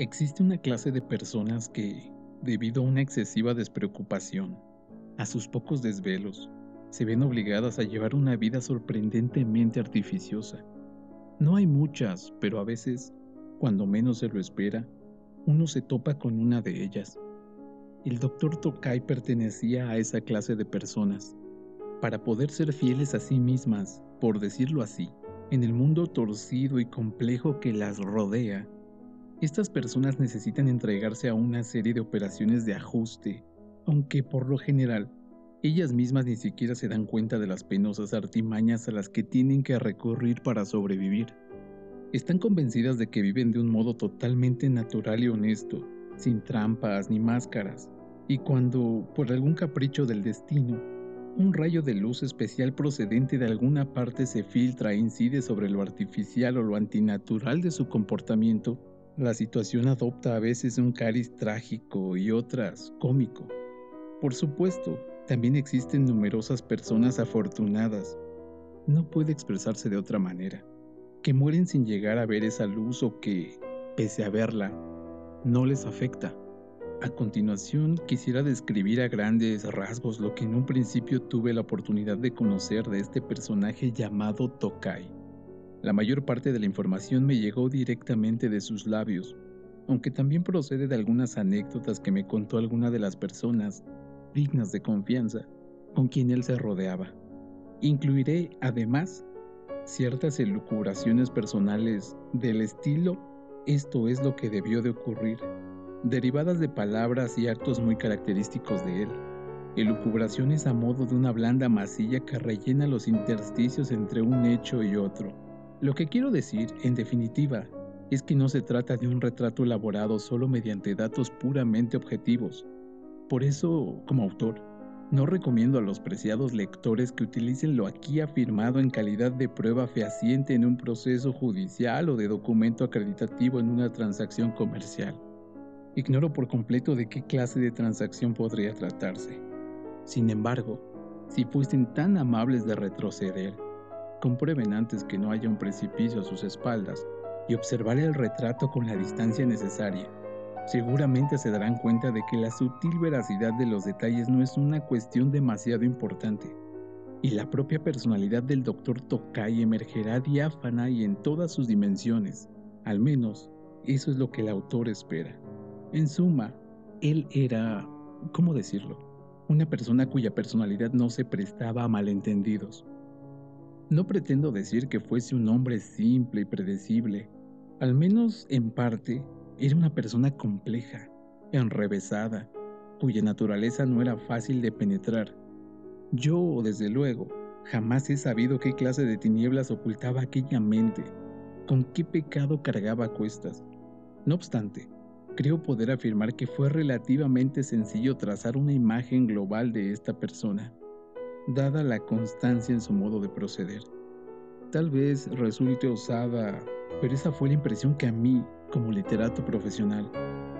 Existe una clase de personas que, debido a una excesiva despreocupación, a sus pocos desvelos, se ven obligadas a llevar una vida sorprendentemente artificiosa. No hay muchas, pero a veces, cuando menos se lo espera, uno se topa con una de ellas. El doctor Tokai pertenecía a esa clase de personas. Para poder ser fieles a sí mismas, por decirlo así, en el mundo torcido y complejo que las rodea, estas personas necesitan entregarse a una serie de operaciones de ajuste, aunque por lo general ellas mismas ni siquiera se dan cuenta de las penosas artimañas a las que tienen que recurrir para sobrevivir. Están convencidas de que viven de un modo totalmente natural y honesto, sin trampas ni máscaras, y cuando, por algún capricho del destino, un rayo de luz especial procedente de alguna parte se filtra e incide sobre lo artificial o lo antinatural de su comportamiento, la situación adopta a veces un cariz trágico y otras cómico. Por supuesto, también existen numerosas personas afortunadas, no puede expresarse de otra manera, que mueren sin llegar a ver esa luz o que, pese a verla, no les afecta. A continuación, quisiera describir a grandes rasgos lo que en un principio tuve la oportunidad de conocer de este personaje llamado Tokai. La mayor parte de la información me llegó directamente de sus labios, aunque también procede de algunas anécdotas que me contó alguna de las personas dignas de confianza con quien él se rodeaba. Incluiré, además, ciertas elucubraciones personales del estilo esto es lo que debió de ocurrir, derivadas de palabras y actos muy característicos de él, elucubraciones a modo de una blanda masilla que rellena los intersticios entre un hecho y otro lo que quiero decir, en definitiva, es que no se trata de un retrato elaborado solo mediante datos puramente objetivos. Por eso, como autor, no recomiendo a los preciados lectores que utilicen lo aquí afirmado en calidad de prueba fehaciente en un proceso judicial o de documento acreditativo en una transacción comercial. Ignoro por completo de qué clase de transacción podría tratarse. Sin embargo, si fuesen tan amables de retroceder Comprueben antes que no haya un precipicio a sus espaldas y observar el retrato con la distancia necesaria. Seguramente se darán cuenta de que la sutil veracidad de los detalles no es una cuestión demasiado importante, y la propia personalidad del Dr. Tokai emergerá diáfana y en todas sus dimensiones. Al menos, eso es lo que el autor espera. En suma, él era, ¿cómo decirlo? Una persona cuya personalidad no se prestaba a malentendidos. No pretendo decir que fuese un hombre simple y predecible. Al menos en parte, era una persona compleja, enrevesada, cuya naturaleza no era fácil de penetrar. Yo, desde luego, jamás he sabido qué clase de tinieblas ocultaba aquella mente, con qué pecado cargaba cuestas. No obstante, creo poder afirmar que fue relativamente sencillo trazar una imagen global de esta persona dada la constancia en su modo de proceder. Tal vez resulte osada, pero esa fue la impresión que a mí, como literato profesional,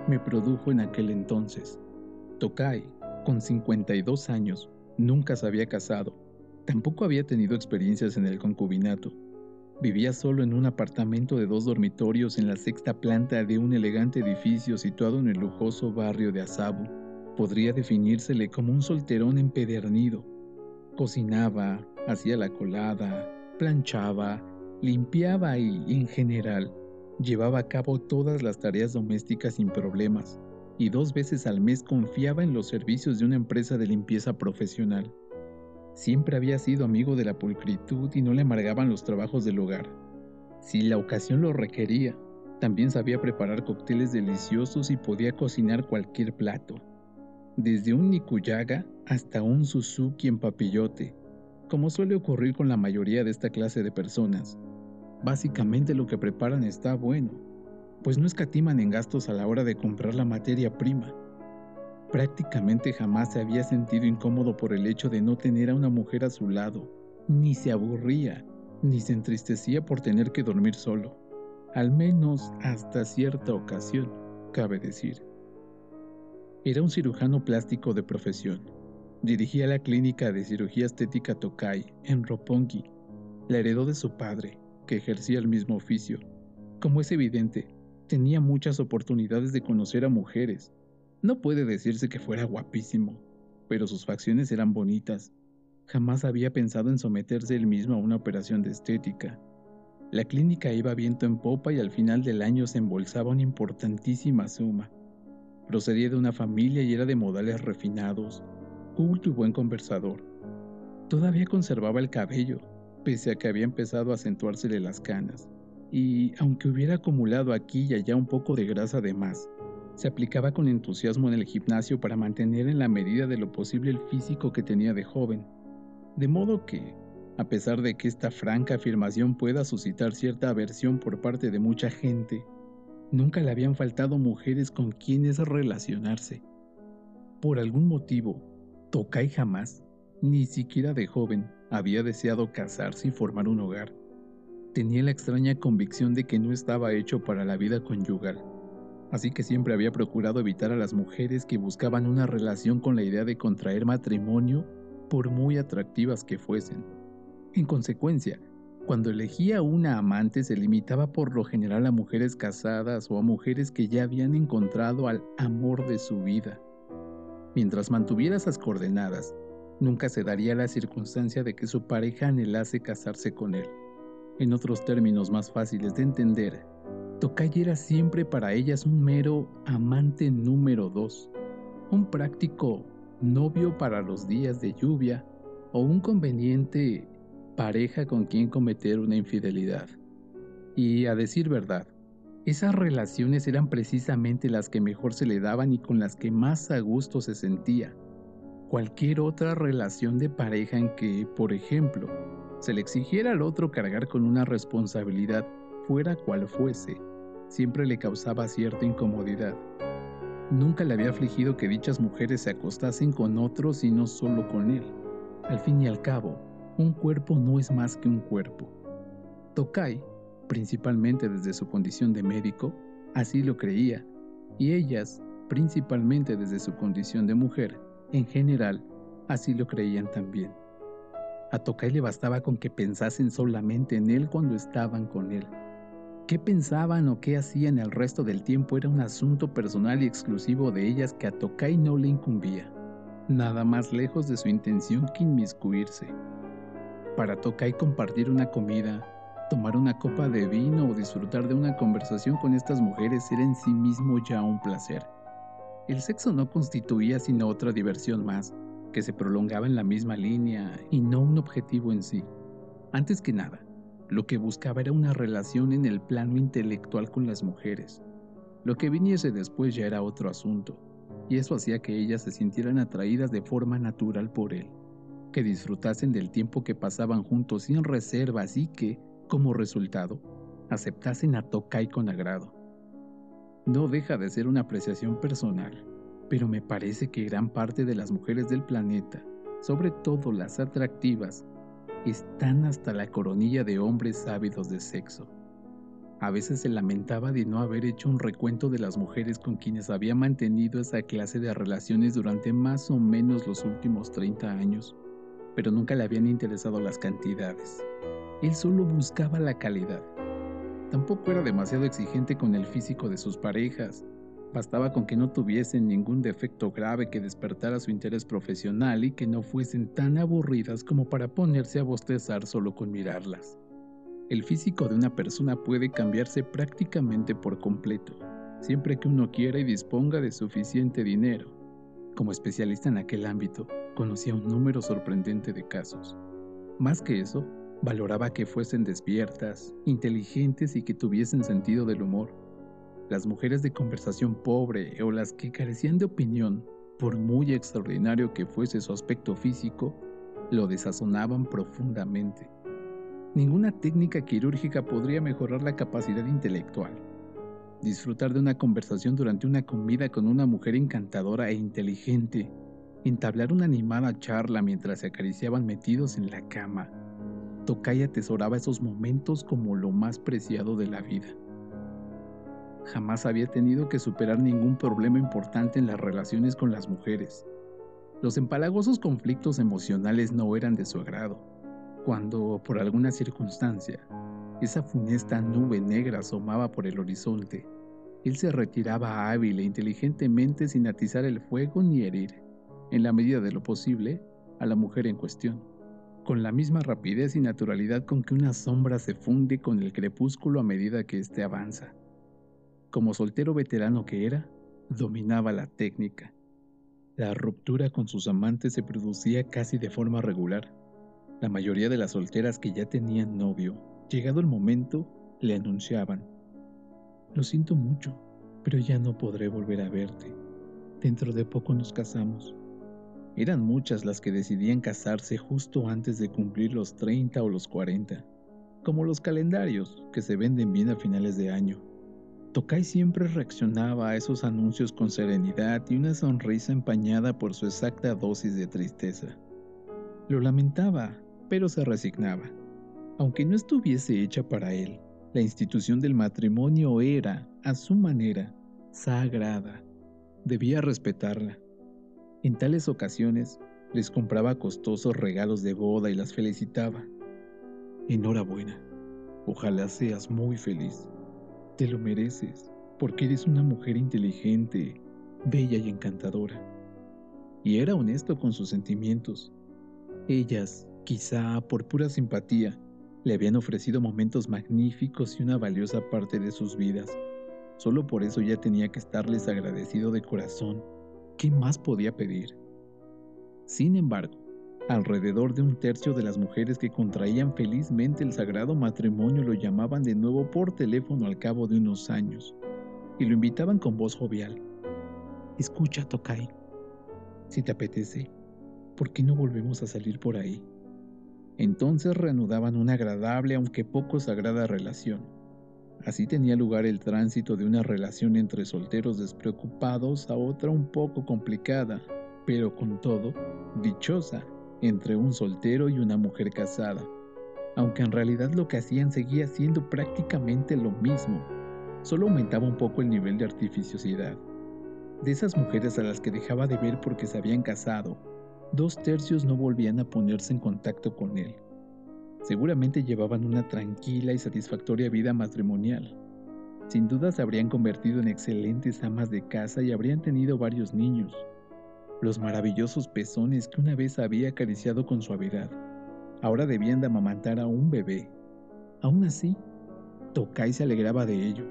me produjo en aquel entonces. Tokai, con 52 años, nunca se había casado, tampoco había tenido experiencias en el concubinato. Vivía solo en un apartamento de dos dormitorios en la sexta planta de un elegante edificio situado en el lujoso barrio de Asabu. Podría definírsele como un solterón empedernido, Cocinaba, hacía la colada, planchaba, limpiaba y, en general, llevaba a cabo todas las tareas domésticas sin problemas y dos veces al mes confiaba en los servicios de una empresa de limpieza profesional. Siempre había sido amigo de la pulcritud y no le amargaban los trabajos del hogar. Si la ocasión lo requería, también sabía preparar cócteles deliciosos y podía cocinar cualquier plato desde un Nikuyaga hasta un Suzuki en papillote, como suele ocurrir con la mayoría de esta clase de personas. Básicamente lo que preparan está bueno, pues no escatiman en gastos a la hora de comprar la materia prima. Prácticamente jamás se había sentido incómodo por el hecho de no tener a una mujer a su lado, ni se aburría, ni se entristecía por tener que dormir solo, al menos hasta cierta ocasión, cabe decir. Era un cirujano plástico de profesión. Dirigía la clínica de cirugía estética Tokai en Roppongi. La heredó de su padre, que ejercía el mismo oficio. Como es evidente, tenía muchas oportunidades de conocer a mujeres. No puede decirse que fuera guapísimo, pero sus facciones eran bonitas. Jamás había pensado en someterse él mismo a una operación de estética. La clínica iba viento en popa y al final del año se embolsaba una importantísima suma. Procedía de una familia y era de modales refinados, culto y buen conversador. Todavía conservaba el cabello, pese a que había empezado a acentuársele las canas y, aunque hubiera acumulado aquí y allá un poco de grasa de más, se aplicaba con entusiasmo en el gimnasio para mantener en la medida de lo posible el físico que tenía de joven. De modo que, a pesar de que esta franca afirmación pueda suscitar cierta aversión por parte de mucha gente, nunca le habían faltado mujeres con quienes relacionarse. Por algún motivo, Tokai jamás, ni siquiera de joven, había deseado casarse y formar un hogar. Tenía la extraña convicción de que no estaba hecho para la vida conyugal, así que siempre había procurado evitar a las mujeres que buscaban una relación con la idea de contraer matrimonio por muy atractivas que fuesen. En consecuencia, cuando elegía una amante se limitaba por lo general a mujeres casadas o a mujeres que ya habían encontrado al amor de su vida. Mientras mantuviera esas coordenadas, nunca se daría la circunstancia de que su pareja anhelase casarse con él. En otros términos más fáciles de entender, Tokai era siempre para ellas un mero amante número dos, un práctico novio para los días de lluvia o un conveniente pareja con quien cometer una infidelidad. Y a decir verdad, esas relaciones eran precisamente las que mejor se le daban y con las que más a gusto se sentía. Cualquier otra relación de pareja en que, por ejemplo, se le exigiera al otro cargar con una responsabilidad, fuera cual fuese, siempre le causaba cierta incomodidad. Nunca le había afligido que dichas mujeres se acostasen con otros y no solo con él. Al fin y al cabo, un cuerpo no es más que un cuerpo. Tokai, principalmente desde su condición de médico, así lo creía, y ellas, principalmente desde su condición de mujer, en general, así lo creían también. A Tokai le bastaba con que pensasen solamente en él cuando estaban con él. ¿Qué pensaban o qué hacían el resto del tiempo era un asunto personal y exclusivo de ellas que a Tokai no le incumbía, nada más lejos de su intención que inmiscuirse. Para Tokai compartir una comida, tomar una copa de vino o disfrutar de una conversación con estas mujeres era en sí mismo ya un placer. El sexo no constituía sino otra diversión más, que se prolongaba en la misma línea y no un objetivo en sí. Antes que nada, lo que buscaba era una relación en el plano intelectual con las mujeres. Lo que viniese después ya era otro asunto, y eso hacía que ellas se sintieran atraídas de forma natural por él, que disfrutasen del tiempo que pasaban juntos sin reservas y que, como resultado, aceptasen a Tokai con agrado. No deja de ser una apreciación personal, pero me parece que gran parte de las mujeres del planeta, sobre todo las atractivas, están hasta la coronilla de hombres ávidos de sexo. A veces se lamentaba de no haber hecho un recuento de las mujeres con quienes había mantenido esa clase de relaciones durante más o menos los últimos 30 años, pero nunca le habían interesado las cantidades. Él solo buscaba la calidad. Tampoco era demasiado exigente con el físico de sus parejas, Bastaba con que no tuviesen ningún defecto grave que despertara su interés profesional y que no fuesen tan aburridas como para ponerse a bostezar solo con mirarlas. El físico de una persona puede cambiarse prácticamente por completo, siempre que uno quiera y disponga de suficiente dinero. Como especialista en aquel ámbito, conocía un número sorprendente de casos. Más que eso, valoraba que fuesen despiertas, inteligentes y que tuviesen sentido del humor las mujeres de conversación pobre o las que carecían de opinión, por muy extraordinario que fuese su aspecto físico, lo desazonaban profundamente. Ninguna técnica quirúrgica podría mejorar la capacidad intelectual. Disfrutar de una conversación durante una comida con una mujer encantadora e inteligente, entablar una animada charla mientras se acariciaban metidos en la cama. Tokai atesoraba esos momentos como lo más preciado de la vida. Jamás había tenido que superar ningún problema importante en las relaciones con las mujeres. Los empalagosos conflictos emocionales no eran de su agrado. Cuando, por alguna circunstancia, esa funesta nube negra asomaba por el horizonte, Él se retiraba hábil e inteligentemente sin atizar el fuego ni herir, en la medida de lo posible, a la mujer en cuestión, con la misma rapidez y naturalidad con que una sombra se funde con el crepúsculo a medida que éste avanza. Como soltero veterano que era, dominaba la técnica. La ruptura con sus amantes se producía casi de forma regular. La mayoría de las solteras que ya tenían novio, llegado el momento, le anunciaban, Lo siento mucho, pero ya no podré volver a verte. Dentro de poco nos casamos. Eran muchas las que decidían casarse justo antes de cumplir los 30 o los 40, como los calendarios que se venden bien a finales de año. Tokai siempre reaccionaba a esos anuncios con serenidad y una sonrisa empañada por su exacta dosis de tristeza. Lo lamentaba, pero se resignaba. Aunque no estuviese hecha para él, la institución del matrimonio era, a su manera, sagrada. Debía respetarla. En tales ocasiones, les compraba costosos regalos de boda y las felicitaba. Enhorabuena. Ojalá seas muy feliz. Te lo mereces, porque eres una mujer inteligente, bella y encantadora. Y era honesto con sus sentimientos. Ellas, quizá por pura simpatía, le habían ofrecido momentos magníficos y una valiosa parte de sus vidas. Solo por eso ya tenía que estarles agradecido de corazón. ¿Qué más podía pedir? Sin embargo, Alrededor de un tercio de las mujeres que contraían felizmente el sagrado matrimonio lo llamaban de nuevo por teléfono al cabo de unos años y lo invitaban con voz jovial. Escucha, Tokai. Si te apetece, ¿por qué no volvemos a salir por ahí? Entonces reanudaban una agradable aunque poco sagrada relación. Así tenía lugar el tránsito de una relación entre solteros despreocupados a otra un poco complicada, pero con todo, dichosa entre un soltero y una mujer casada, aunque en realidad lo que hacían seguía siendo prácticamente lo mismo, solo aumentaba un poco el nivel de artificiosidad. De esas mujeres a las que dejaba de ver porque se habían casado, dos tercios no volvían a ponerse en contacto con él. Seguramente llevaban una tranquila y satisfactoria vida matrimonial. Sin duda se habrían convertido en excelentes amas de casa y habrían tenido varios niños, los maravillosos pezones que una vez había acariciado con suavidad. Ahora debían de amamantar a un bebé. Aún así, Tokai se alegraba de ello.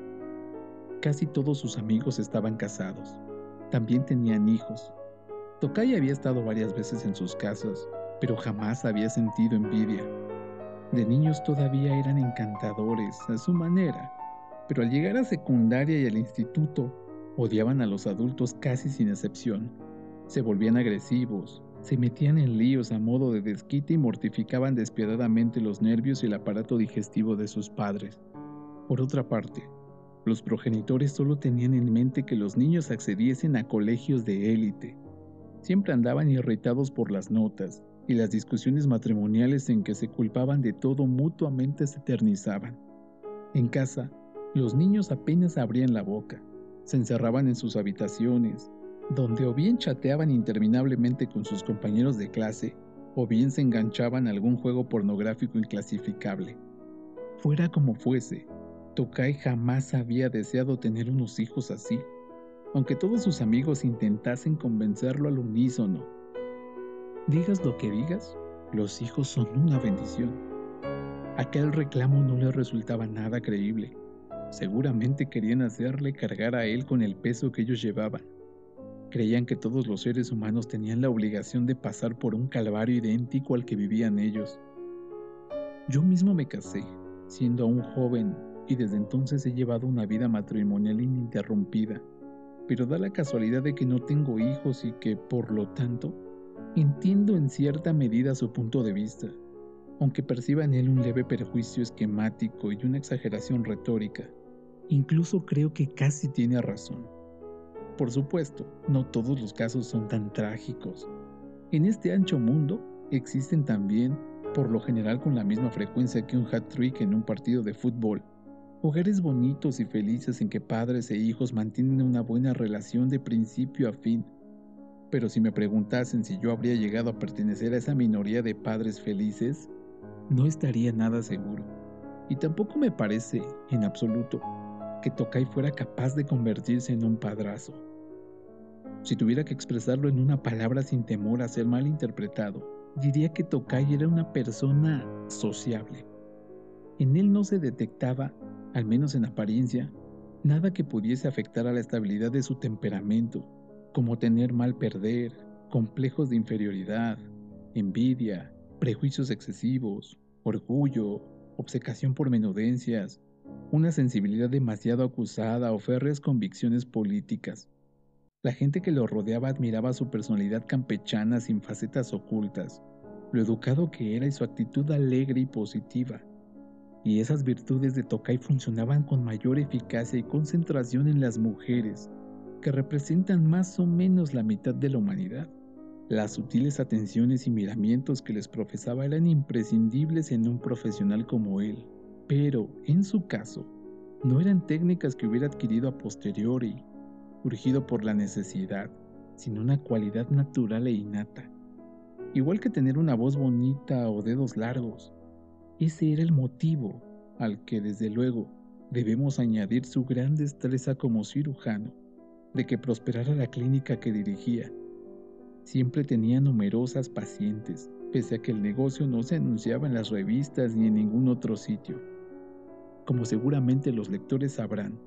Casi todos sus amigos estaban casados. También tenían hijos. Tokai había estado varias veces en sus casas, pero jamás había sentido envidia. De niños todavía eran encantadores a su manera, pero al llegar a secundaria y al instituto, odiaban a los adultos casi sin excepción se volvían agresivos, se metían en líos a modo de desquite y mortificaban despiadadamente los nervios y el aparato digestivo de sus padres. Por otra parte, los progenitores solo tenían en mente que los niños accediesen a colegios de élite. Siempre andaban irritados por las notas y las discusiones matrimoniales en que se culpaban de todo mutuamente se eternizaban. En casa, los niños apenas abrían la boca, se encerraban en sus habitaciones, donde o bien chateaban interminablemente con sus compañeros de clase, o bien se enganchaban a algún juego pornográfico inclasificable. Fuera como fuese, Tokai jamás había deseado tener unos hijos así, aunque todos sus amigos intentasen convencerlo al unísono. Digas lo que digas, los hijos son una bendición. Aquel reclamo no le resultaba nada creíble. Seguramente querían hacerle cargar a él con el peso que ellos llevaban. Creían que todos los seres humanos tenían la obligación de pasar por un calvario idéntico al que vivían ellos. Yo mismo me casé, siendo aún joven, y desde entonces he llevado una vida matrimonial ininterrumpida, pero da la casualidad de que no tengo hijos y que, por lo tanto, entiendo en cierta medida su punto de vista, aunque perciba en él un leve perjuicio esquemático y una exageración retórica. Incluso creo que casi tiene razón. Por supuesto, no todos los casos son tan trágicos. En este ancho mundo existen también, por lo general con la misma frecuencia que un hat-trick en un partido de fútbol, hogares bonitos y felices en que padres e hijos mantienen una buena relación de principio a fin. Pero si me preguntasen si yo habría llegado a pertenecer a esa minoría de padres felices, no estaría nada seguro. Y tampoco me parece, en absoluto, que Tokai fuera capaz de convertirse en un padrazo. Si tuviera que expresarlo en una palabra sin temor a ser mal interpretado, diría que Tokai era una persona sociable. En él no se detectaba, al menos en apariencia, nada que pudiese afectar a la estabilidad de su temperamento, como tener mal perder, complejos de inferioridad, envidia, prejuicios excesivos, orgullo, obcecación por menudencias, una sensibilidad demasiado acusada o férreas convicciones políticas. La gente que lo rodeaba admiraba su personalidad campechana sin facetas ocultas, lo educado que era y su actitud alegre y positiva. Y esas virtudes de Tokai funcionaban con mayor eficacia y concentración en las mujeres, que representan más o menos la mitad de la humanidad. Las sutiles atenciones y miramientos que les profesaba eran imprescindibles en un profesional como él, pero, en su caso, no eran técnicas que hubiera adquirido a posteriori, urgido por la necesidad, sino una cualidad natural e innata. Igual que tener una voz bonita o dedos largos. Ese era el motivo al que desde luego debemos añadir su gran destreza como cirujano, de que prosperara la clínica que dirigía. Siempre tenía numerosas pacientes, pese a que el negocio no se anunciaba en las revistas ni en ningún otro sitio. Como seguramente los lectores sabrán,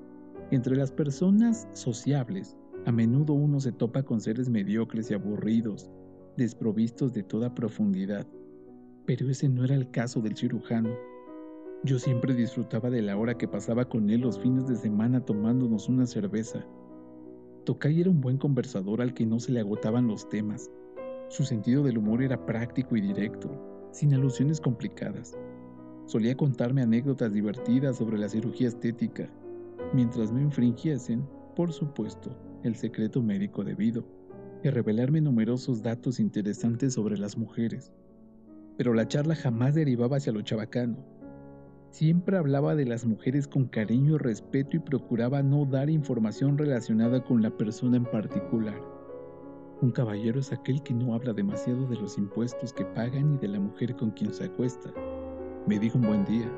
entre las personas sociables, a menudo uno se topa con seres mediocres y aburridos, desprovistos de toda profundidad. Pero ese no era el caso del cirujano. Yo siempre disfrutaba de la hora que pasaba con él los fines de semana tomándonos una cerveza. Tocay era un buen conversador al que no se le agotaban los temas. Su sentido del humor era práctico y directo, sin alusiones complicadas. Solía contarme anécdotas divertidas sobre la cirugía estética, mientras no infringiesen, por supuesto, el secreto médico debido, y revelarme numerosos datos interesantes sobre las mujeres. Pero la charla jamás derivaba hacia lo chabacano. Siempre hablaba de las mujeres con cariño y respeto y procuraba no dar información relacionada con la persona en particular. Un caballero es aquel que no habla demasiado de los impuestos que pagan y de la mujer con quien se acuesta. Me dijo un buen día.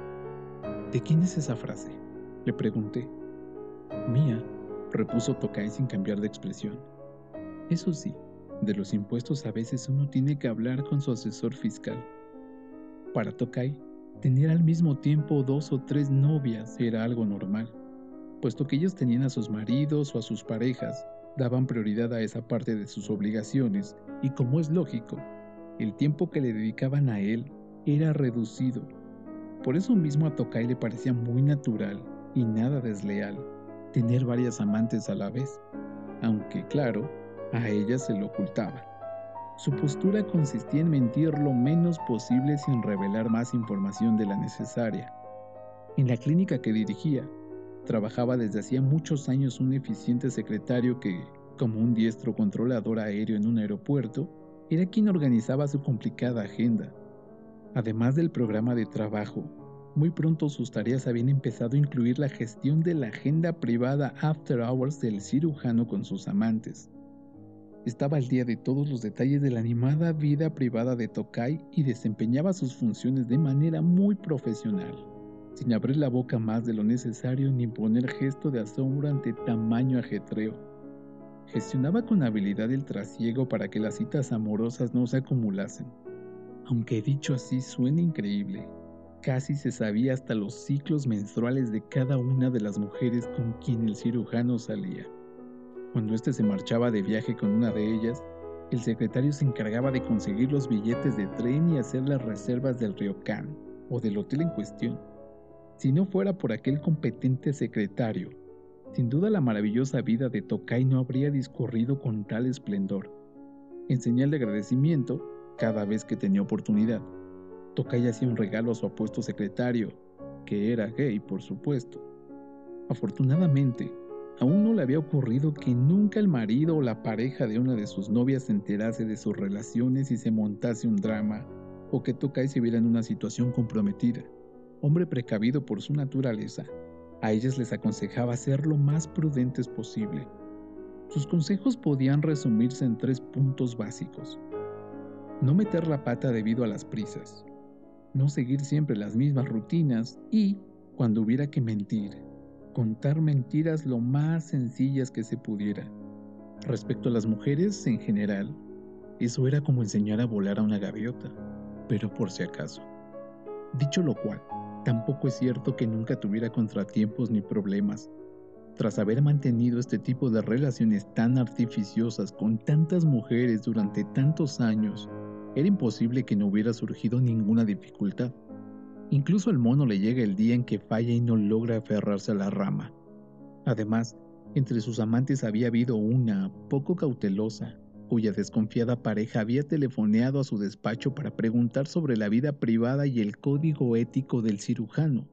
¿De quién es esa frase? Le pregunté. Mía, repuso Tokai sin cambiar de expresión. Eso sí, de los impuestos a veces uno tiene que hablar con su asesor fiscal. Para Tokai, tener al mismo tiempo dos o tres novias era algo normal, puesto que ellos tenían a sus maridos o a sus parejas, daban prioridad a esa parte de sus obligaciones y como es lógico, el tiempo que le dedicaban a él era reducido. Por eso mismo a Tokai le parecía muy natural y nada desleal tener varias amantes a la vez, aunque claro, a ella se lo ocultaba. Su postura consistía en mentir lo menos posible sin revelar más información de la necesaria. En la clínica que dirigía, trabajaba desde hacía muchos años un eficiente secretario que, como un diestro controlador aéreo en un aeropuerto, era quien organizaba su complicada agenda. Además del programa de trabajo, muy pronto sus tareas habían empezado a incluir la gestión de la agenda privada after hours del cirujano con sus amantes. Estaba al día de todos los detalles de la animada vida privada de Tokai y desempeñaba sus funciones de manera muy profesional, sin abrir la boca más de lo necesario ni poner gesto de asombro ante tamaño ajetreo. Gestionaba con habilidad el trasiego para que las citas amorosas no se acumulasen. Aunque dicho así suena increíble, Casi se sabía hasta los ciclos menstruales de cada una de las mujeres con quien el cirujano salía. Cuando éste se marchaba de viaje con una de ellas, el secretario se encargaba de conseguir los billetes de tren y hacer las reservas del ryokan o del hotel en cuestión. Si no fuera por aquel competente secretario, sin duda la maravillosa vida de Tokai no habría discurrido con tal esplendor. En señal de agradecimiento, cada vez que tenía oportunidad, Tocaya hacía un regalo a su apuesto secretario, que era gay, por supuesto. Afortunadamente, aún no le había ocurrido que nunca el marido o la pareja de una de sus novias se enterase de sus relaciones y se montase un drama, o que Tocay se viera en una situación comprometida. Hombre precavido por su naturaleza, a ellas les aconsejaba ser lo más prudentes posible. Sus consejos podían resumirse en tres puntos básicos. No meter la pata debido a las prisas, no seguir siempre las mismas rutinas y, cuando hubiera que mentir, contar mentiras lo más sencillas que se pudiera. Respecto a las mujeres en general, eso era como enseñar a volar a una gaviota, pero por si acaso. Dicho lo cual, tampoco es cierto que nunca tuviera contratiempos ni problemas. Tras haber mantenido este tipo de relaciones tan artificiosas con tantas mujeres durante tantos años, era imposible que no hubiera surgido ninguna dificultad. Incluso al mono le llega el día en que falla y no logra aferrarse a la rama. Además, entre sus amantes había habido una, poco cautelosa, cuya desconfiada pareja había telefoneado a su despacho para preguntar sobre la vida privada y el código ético del cirujano,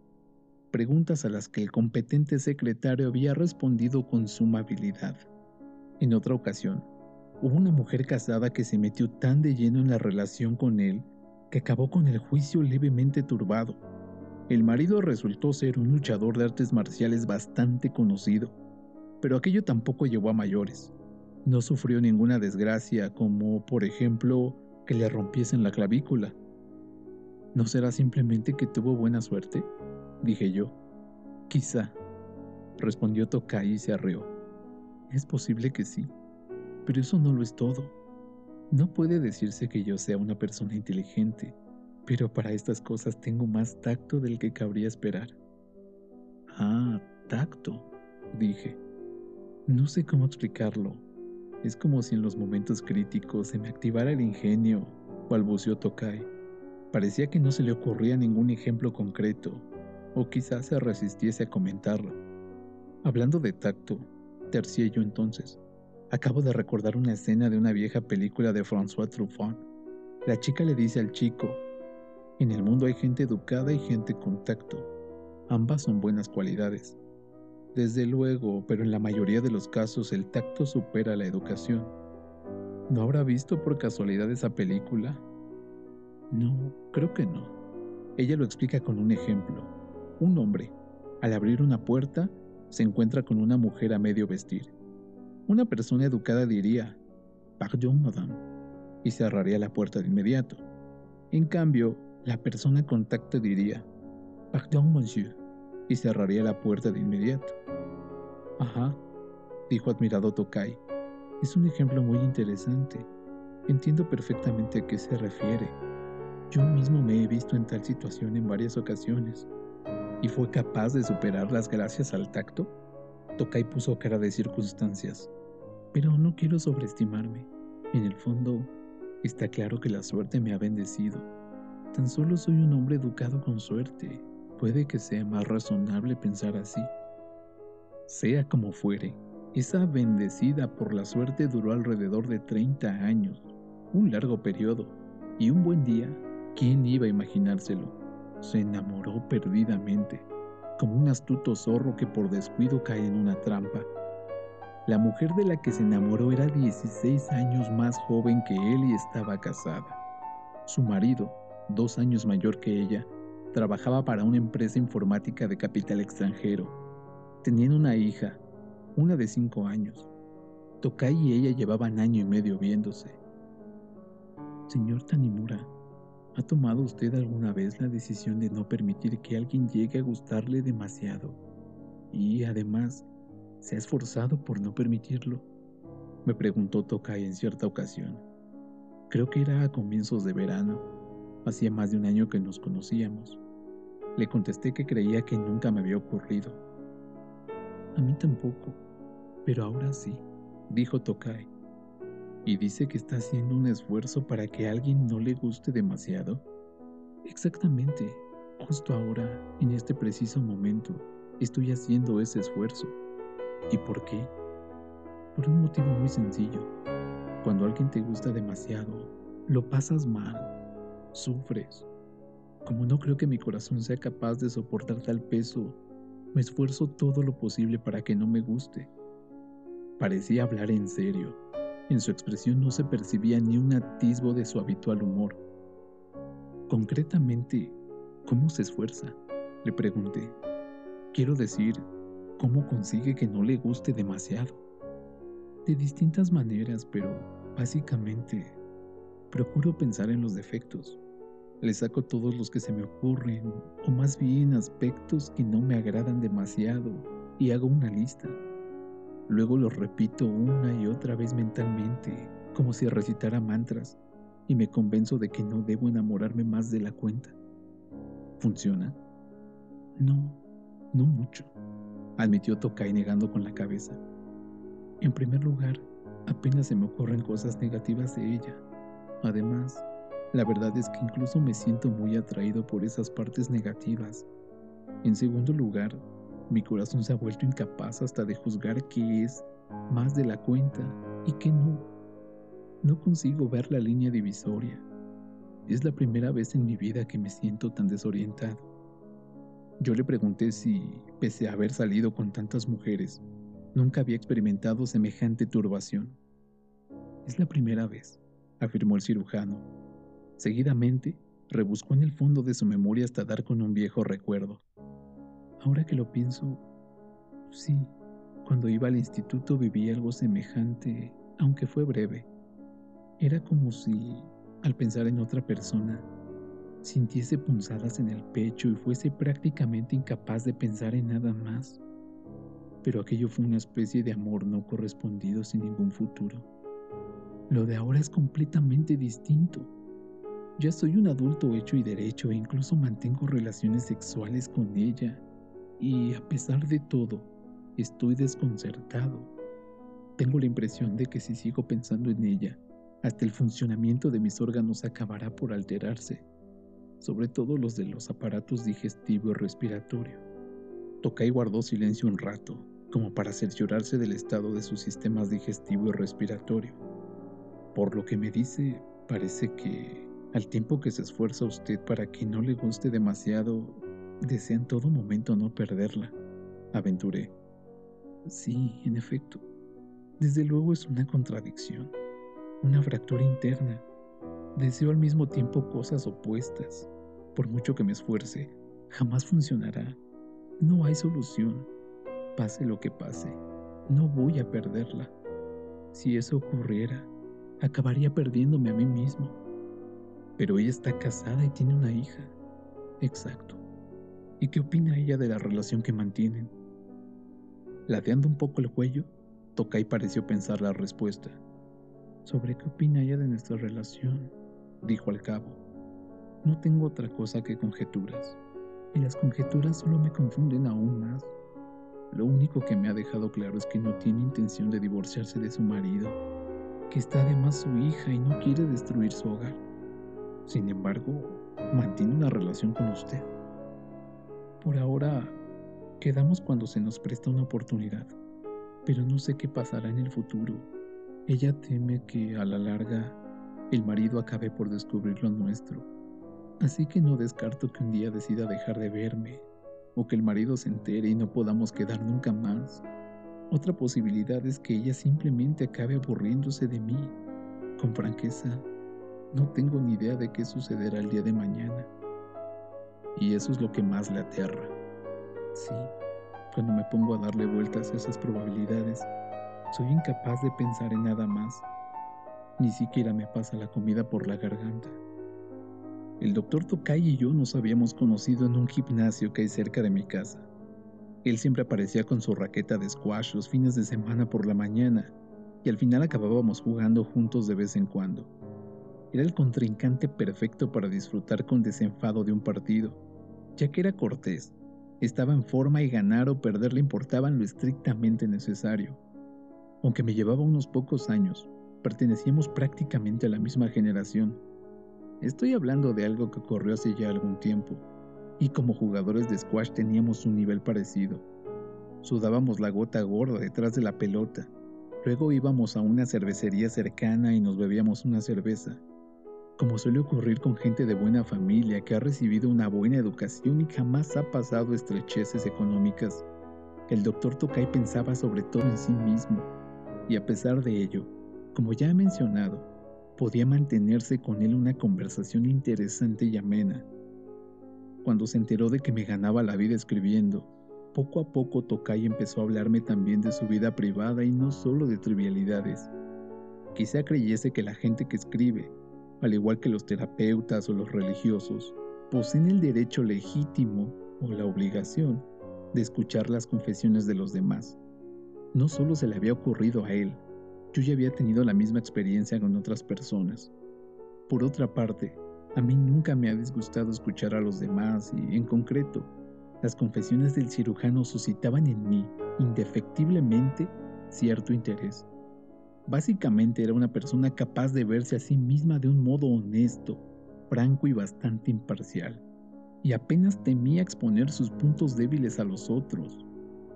preguntas a las que el competente secretario había respondido con suma habilidad. En otra ocasión, hubo una mujer casada que se metió tan de lleno en la relación con él que acabó con el juicio levemente turbado. El marido resultó ser un luchador de artes marciales bastante conocido, pero aquello tampoco llevó a mayores. No sufrió ninguna desgracia como, por ejemplo, que le rompiesen la clavícula. ¿No será simplemente que tuvo buena suerte? dije yo. Quizá, respondió Tokai y se arreó. Es posible que sí, pero eso no lo es todo. No puede decirse que yo sea una persona inteligente, pero para estas cosas tengo más tacto del que cabría esperar. Ah, tacto, dije. No sé cómo explicarlo. Es como si en los momentos críticos se me activara el ingenio, balbuceó Tokai. Parecía que no se le ocurría ningún ejemplo concreto, o quizás se resistiese a comentarlo. Hablando de tacto, tercié yo entonces. Acabo de recordar una escena de una vieja película de François Truffaut. La chica le dice al chico, en el mundo hay gente educada y gente con tacto. Ambas son buenas cualidades. Desde luego, pero en la mayoría de los casos el tacto supera la educación. ¿No habrá visto por casualidad esa película? No, creo que no. Ella lo explica con un ejemplo. Un hombre, al abrir una puerta, se encuentra con una mujer a medio vestir. Una persona educada diría, Pardon, madame, y cerraría la puerta de inmediato. En cambio, la persona con tacto diría, Pardon, monsieur, y cerraría la puerta de inmediato. Ajá, dijo admirado Tokai. Es un ejemplo muy interesante. Entiendo perfectamente a qué se refiere. Yo mismo me he visto en tal situación en varias ocasiones. ¿Y fue capaz de superarlas gracias al tacto? Tokai puso cara de circunstancias. Pero no quiero sobreestimarme. En el fondo, está claro que la suerte me ha bendecido. Tan solo soy un hombre educado con suerte. Puede que sea más razonable pensar así. Sea como fuere, esa bendecida por la suerte duró alrededor de 30 años, un largo periodo, y un buen día, ¿quién iba a imaginárselo? Se enamoró perdidamente como un astuto zorro que por descuido cae en una trampa. La mujer de la que se enamoró era 16 años más joven que él y estaba casada. Su marido, dos años mayor que ella, trabajaba para una empresa informática de capital extranjero. Tenían una hija, una de cinco años. Tokai y ella llevaban año y medio viéndose. Señor Tanimura, ¿Ha tomado usted alguna vez la decisión de no permitir que alguien llegue a gustarle demasiado? Y además, ¿se ha esforzado por no permitirlo? Me preguntó Tokai en cierta ocasión. Creo que era a comienzos de verano. Hacía más de un año que nos conocíamos. Le contesté que creía que nunca me había ocurrido. A mí tampoco, pero ahora sí, dijo Tokai y dice que está haciendo un esfuerzo para que alguien no le guste demasiado? Exactamente, justo ahora, en este preciso momento, estoy haciendo ese esfuerzo. ¿Y por qué? Por un motivo muy sencillo. Cuando alguien te gusta demasiado, lo pasas mal, sufres. Como no creo que mi corazón sea capaz de soportar tal peso, me esfuerzo todo lo posible para que no me guste. Parecía hablar en serio, en su expresión no se percibía ni un atisbo de su habitual humor. Concretamente, ¿cómo se esfuerza? Le pregunté. Quiero decir, ¿cómo consigue que no le guste demasiado? De distintas maneras, pero básicamente procuro pensar en los defectos. Le saco todos los que se me ocurren, o más bien aspectos que no me agradan demasiado, y hago una lista. Luego lo repito una y otra vez mentalmente, como si recitara mantras, y me convenzo de que no debo enamorarme más de la cuenta. ¿Funciona? No, no mucho, admitió Tokai negando con la cabeza. En primer lugar, apenas se me ocurren cosas negativas de ella. Además, la verdad es que incluso me siento muy atraído por esas partes negativas. En segundo lugar, mi corazón se ha vuelto incapaz hasta de juzgar qué es más de la cuenta y qué no. No consigo ver la línea divisoria. Es la primera vez en mi vida que me siento tan desorientado. Yo le pregunté si, pese a haber salido con tantas mujeres, nunca había experimentado semejante turbación. Es la primera vez, afirmó el cirujano. Seguidamente, rebuscó en el fondo de su memoria hasta dar con un viejo recuerdo. Ahora que lo pienso, sí, cuando iba al instituto viví algo semejante, aunque fue breve. Era como si, al pensar en otra persona, sintiese punzadas en el pecho y fuese prácticamente incapaz de pensar en nada más. Pero aquello fue una especie de amor no correspondido sin ningún futuro. Lo de ahora es completamente distinto. Ya soy un adulto hecho y derecho e incluso mantengo relaciones sexuales con ella. Y a pesar de todo, estoy desconcertado. Tengo la impresión de que si sigo pensando en ella, hasta el funcionamiento de mis órganos acabará por alterarse, sobre todo los de los aparatos digestivo y respiratorio. Tokai guardó silencio un rato, como para cerciorarse del estado de sus sistemas digestivo y respiratorio. Por lo que me dice, parece que, al tiempo que se esfuerza usted para que no le guste demasiado, desea en todo momento no perderla. Aventuré. Sí, en efecto. Desde luego es una contradicción una fractura interna. Deseo al mismo tiempo cosas opuestas. Por mucho que me esfuerce, jamás funcionará. No hay solución. Pase lo que pase, no voy a perderla. Si eso ocurriera, acabaría perdiéndome a mí mismo. Pero ella está casada y tiene una hija. Exacto. ¿Y qué opina ella de la relación que mantienen? Ladeando un poco el cuello, Tokai pareció pensar la respuesta. ¿Sobre qué opina ella de nuestra relación? dijo al cabo. No tengo otra cosa que conjeturas, y las conjeturas solo me confunden aún más. Lo único que me ha dejado claro es que no tiene intención de divorciarse de su marido, que está además su hija y no quiere destruir su hogar. Sin embargo, mantiene una relación con usted. Por ahora, quedamos cuando se nos presta una oportunidad, pero no sé qué pasará en el futuro ella teme que a la larga el marido acabe por descubrir lo nuestro. Así que no descarto que un día decida dejar de verme o que el marido se entere y no podamos quedar nunca más. Otra posibilidad es que ella simplemente acabe aburriéndose de mí. Con franqueza, no tengo ni idea de qué sucederá el día de mañana. Y eso es lo que más le aterra. Sí, cuando me pongo a darle vueltas a esas probabilidades, soy incapaz de pensar en nada más. Ni siquiera me pasa la comida por la garganta. El doctor Tokai y yo nos habíamos conocido en un gimnasio que hay cerca de mi casa. Él siempre aparecía con su raqueta de squash los fines de semana por la mañana y al final acabábamos jugando juntos de vez en cuando. Era el contrincante perfecto para disfrutar con desenfado de un partido, ya que era cortés, estaba en forma y ganar o perder le importaban lo estrictamente necesario. Aunque me llevaba unos pocos años, pertenecíamos prácticamente a la misma generación. Estoy hablando de algo que ocurrió hace ya algún tiempo, y como jugadores de squash teníamos un nivel parecido. Sudábamos la gota gorda detrás de la pelota, luego íbamos a una cervecería cercana y nos bebíamos una cerveza. Como suele ocurrir con gente de buena familia que ha recibido una buena educación y jamás ha pasado estrecheces económicas, el doctor Tokai pensaba sobre todo en sí mismo y a pesar de ello, como ya he mencionado, podía mantenerse con él una conversación interesante y amena. Cuando se enteró de que me ganaba la vida escribiendo, poco a poco Tokai empezó a hablarme también de su vida privada y no solo de trivialidades. Quizá creyese que la gente que escribe, al igual que los terapeutas o los religiosos, poseen el derecho legítimo o la obligación de escuchar las confesiones de los demás. No solo se le había ocurrido a él, yo ya había tenido la misma experiencia con otras personas. Por otra parte, a mí nunca me ha disgustado escuchar a los demás y, en concreto, las confesiones del cirujano suscitaban en mí, indefectiblemente, cierto interés. Básicamente era una persona capaz de verse a sí misma de un modo honesto, franco y bastante imparcial, y apenas temía exponer sus puntos débiles a los otros,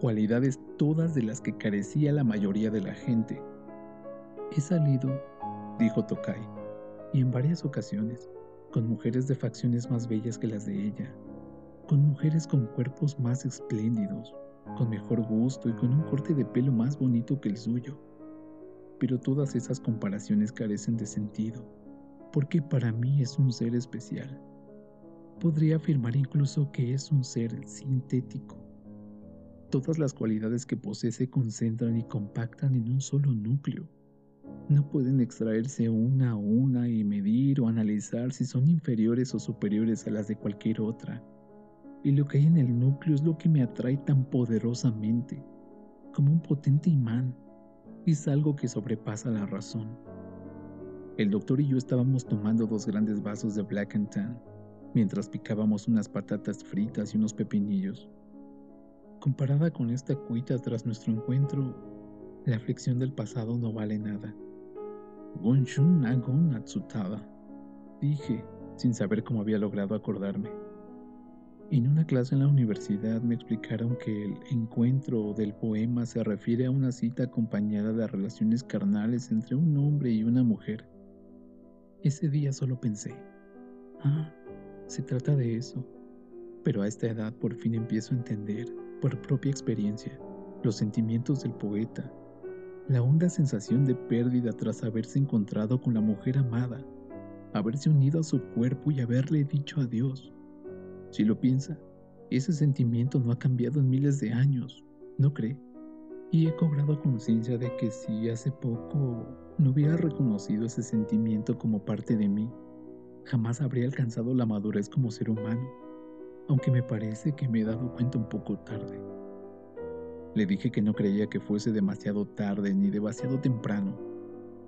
cualidades todas de las que carecía la mayoría de la gente. He salido, dijo Tokai, y en varias ocasiones, con mujeres de facciones más bellas que las de ella, con mujeres con cuerpos más espléndidos, con mejor gusto y con un corte de pelo más bonito que el suyo. Pero todas esas comparaciones carecen de sentido, porque para mí es un ser especial. Podría afirmar incluso que es un ser sintético. Todas las cualidades que posee se concentran y compactan en un solo núcleo. No pueden extraerse una a una y medir o analizar si son inferiores o superiores a las de cualquier otra. Y lo que hay en el núcleo es lo que me atrae tan poderosamente, como un potente imán. Es algo que sobrepasa la razón. El doctor y yo estábamos tomando dos grandes vasos de Black and Tan, mientras picábamos unas patatas fritas y unos pepinillos. Comparada con esta cuita tras nuestro encuentro, la aflicción del pasado no vale nada. Gonshun Agon Atsutada, dije, sin saber cómo había logrado acordarme. En una clase en la universidad me explicaron que el encuentro del poema se refiere a una cita acompañada de relaciones carnales entre un hombre y una mujer. Ese día solo pensé, ah, se trata de eso. Pero a esta edad por fin empiezo a entender por propia experiencia, los sentimientos del poeta, la honda sensación de pérdida tras haberse encontrado con la mujer amada, haberse unido a su cuerpo y haberle dicho adiós. Si lo piensa, ese sentimiento no ha cambiado en miles de años, ¿no cree? Y he cobrado conciencia de que si hace poco no hubiera reconocido ese sentimiento como parte de mí, jamás habría alcanzado la madurez como ser humano aunque me parece que me he dado cuenta un poco tarde. Le dije que no creía que fuese demasiado tarde ni demasiado temprano.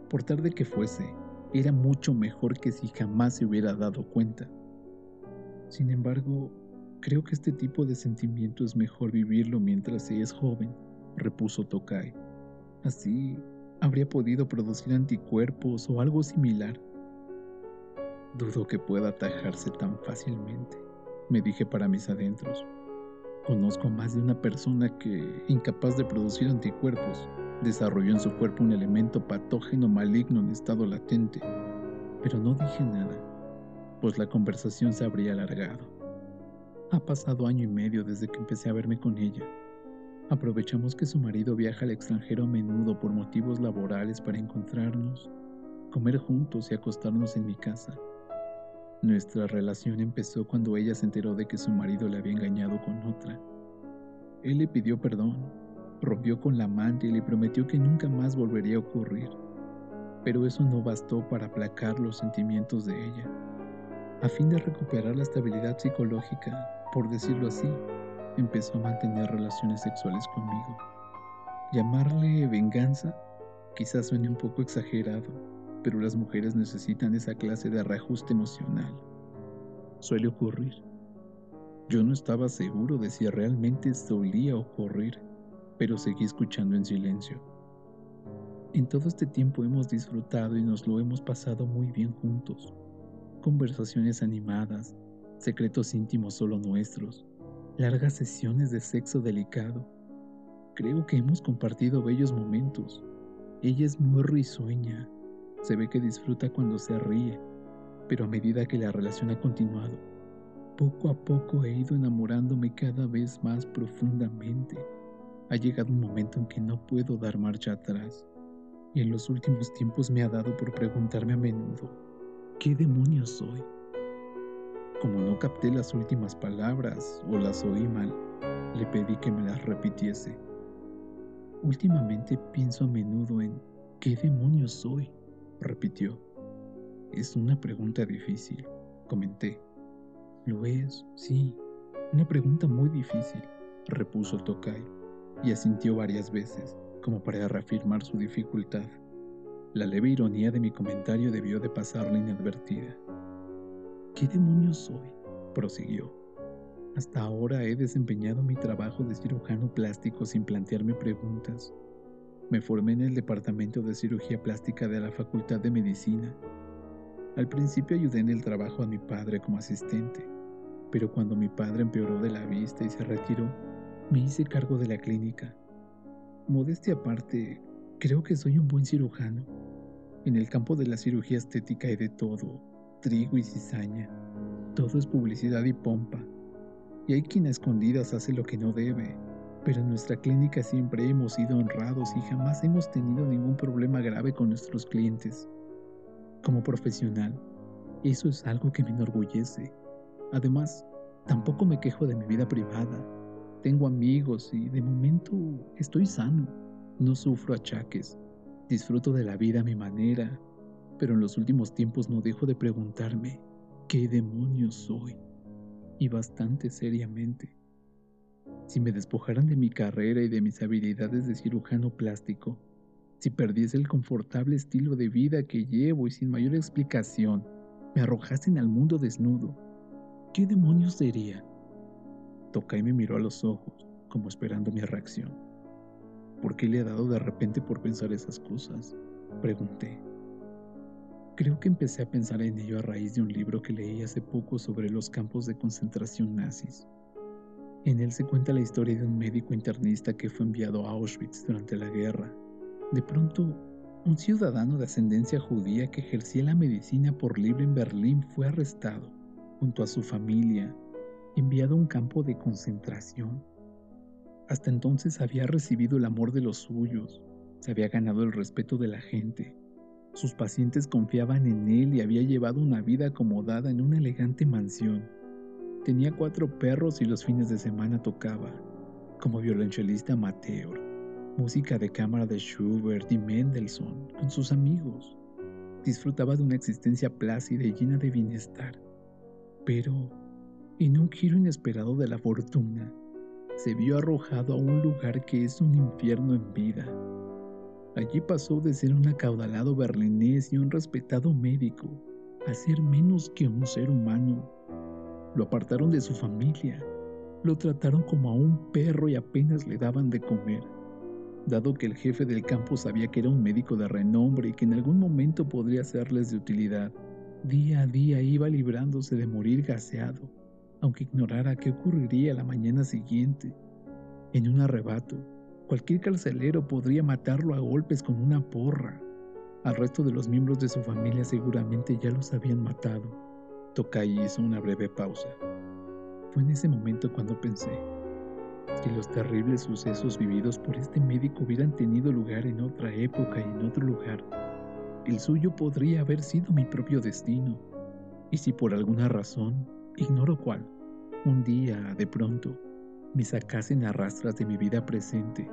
Por tarde que fuese, era mucho mejor que si jamás se hubiera dado cuenta. Sin embargo, creo que este tipo de sentimiento es mejor vivirlo mientras se es joven, repuso Tokai. Así habría podido producir anticuerpos o algo similar. Dudo que pueda atajarse tan fácilmente me dije para mis adentros. Conozco más de una persona que, incapaz de producir anticuerpos, desarrolló en su cuerpo un elemento patógeno maligno en estado latente. Pero no dije nada, pues la conversación se habría alargado. Ha pasado año y medio desde que empecé a verme con ella. Aprovechamos que su marido viaja al extranjero a menudo por motivos laborales para encontrarnos, comer juntos y acostarnos en mi casa. Nuestra relación empezó cuando ella se enteró de que su marido le había engañado con otra. Él le pidió perdón, rompió con la amante y le prometió que nunca más volvería a ocurrir. Pero eso no bastó para aplacar los sentimientos de ella. A fin de recuperar la estabilidad psicológica, por decirlo así, empezó a mantener relaciones sexuales conmigo. Llamarle venganza quizás suene un poco exagerado, pero las mujeres necesitan esa clase de reajuste emocional. Suele ocurrir. Yo no estaba seguro de si realmente solía ocurrir, pero seguí escuchando en silencio. En todo este tiempo hemos disfrutado y nos lo hemos pasado muy bien juntos. Conversaciones animadas, secretos íntimos solo nuestros, largas sesiones de sexo delicado. Creo que hemos compartido bellos momentos. Ella es muy risueña, se ve que disfruta cuando se ríe, pero a medida que la relación ha continuado, poco a poco he ido enamorándome cada vez más profundamente. Ha llegado un momento en que no puedo dar marcha atrás, y en los últimos tiempos me ha dado por preguntarme a menudo, ¿qué demonios soy? Como no capté las últimas palabras o las oí mal, le pedí que me las repitiese. Últimamente pienso a menudo en ¿qué demonios soy? repitió. Es una pregunta difícil, comenté. Lo es, sí, una pregunta muy difícil. repuso Tokai, y asintió varias veces, como para reafirmar su dificultad. La leve ironía de mi comentario debió de pasarle inadvertida. ¿Qué demonios soy? prosiguió. Hasta ahora he desempeñado mi trabajo de cirujano plástico sin plantearme preguntas. Me formé en el Departamento de Cirugía Plástica de la Facultad de Medicina. Al principio ayudé en el trabajo a mi padre como asistente, pero cuando mi padre empeoró de la vista y se retiró, me hice cargo de la clínica. Modestia aparte, creo que soy un buen cirujano. En el campo de la cirugía estética hay de todo, trigo y cizaña. Todo es publicidad y pompa. Y hay quien a escondidas hace lo que no debe, pero en nuestra clínica siempre hemos sido honrados y jamás hemos tenido ningún problema grave con nuestros clientes. Como profesional, eso es algo que me enorgullece. Además, tampoco me quejo de mi vida privada. Tengo amigos y de momento estoy sano. No sufro achaques. Disfruto de la vida a mi manera, pero en los últimos tiempos no dejo de preguntarme, ¿qué demonios soy? Y bastante seriamente. Si me despojaran de mi carrera y de mis habilidades de cirujano plástico, si perdiese el confortable estilo de vida que llevo y sin mayor explicación me arrojasen al mundo desnudo, ¿qué demonios sería? Tokai me miró a los ojos, como esperando mi reacción. ¿Por qué le ha dado de repente por pensar esas cosas? Pregunté. Creo que empecé a pensar en ello a raíz de un libro que leí hace poco sobre los campos de concentración nazis. En él se cuenta la historia de un médico internista que fue enviado a Auschwitz durante la guerra. De pronto, un ciudadano de ascendencia judía que ejercía la medicina por libre en Berlín fue arrestado, junto a su familia, enviado a un campo de concentración. Hasta entonces había recibido el amor de los suyos, se había ganado el respeto de la gente. Sus pacientes confiaban en él y había llevado una vida acomodada en una elegante mansión. Tenía cuatro perros y los fines de semana tocaba, como violonchelista amateur, música de cámara de Schubert y Mendelssohn con sus amigos. Disfrutaba de una existencia plácida y llena de bienestar. Pero, en un giro inesperado de la fortuna, se vio arrojado a un lugar que es un infierno en vida. Allí pasó de ser un acaudalado berlinés y un respetado médico a ser menos que un ser humano lo apartaron de su familia, lo trataron como a un perro y apenas le daban de comer. Dado que el jefe del campo sabía que era un médico de renombre y que en algún momento podría serles de utilidad, día a día iba librándose de morir gaseado, aunque ignorara qué ocurriría la mañana siguiente. En un arrebato, cualquier carcelero podría matarlo a golpes con una porra. Al resto de los miembros de su familia seguramente ya los habían matado Tokai hizo una breve pausa. Fue en ese momento cuando pensé que los terribles sucesos vividos por este médico hubieran tenido lugar en otra época y en otro lugar. El suyo podría haber sido mi propio destino. Y si por alguna razón, ignoro cuál, un día, de pronto, me sacasen a rastras de mi vida presente,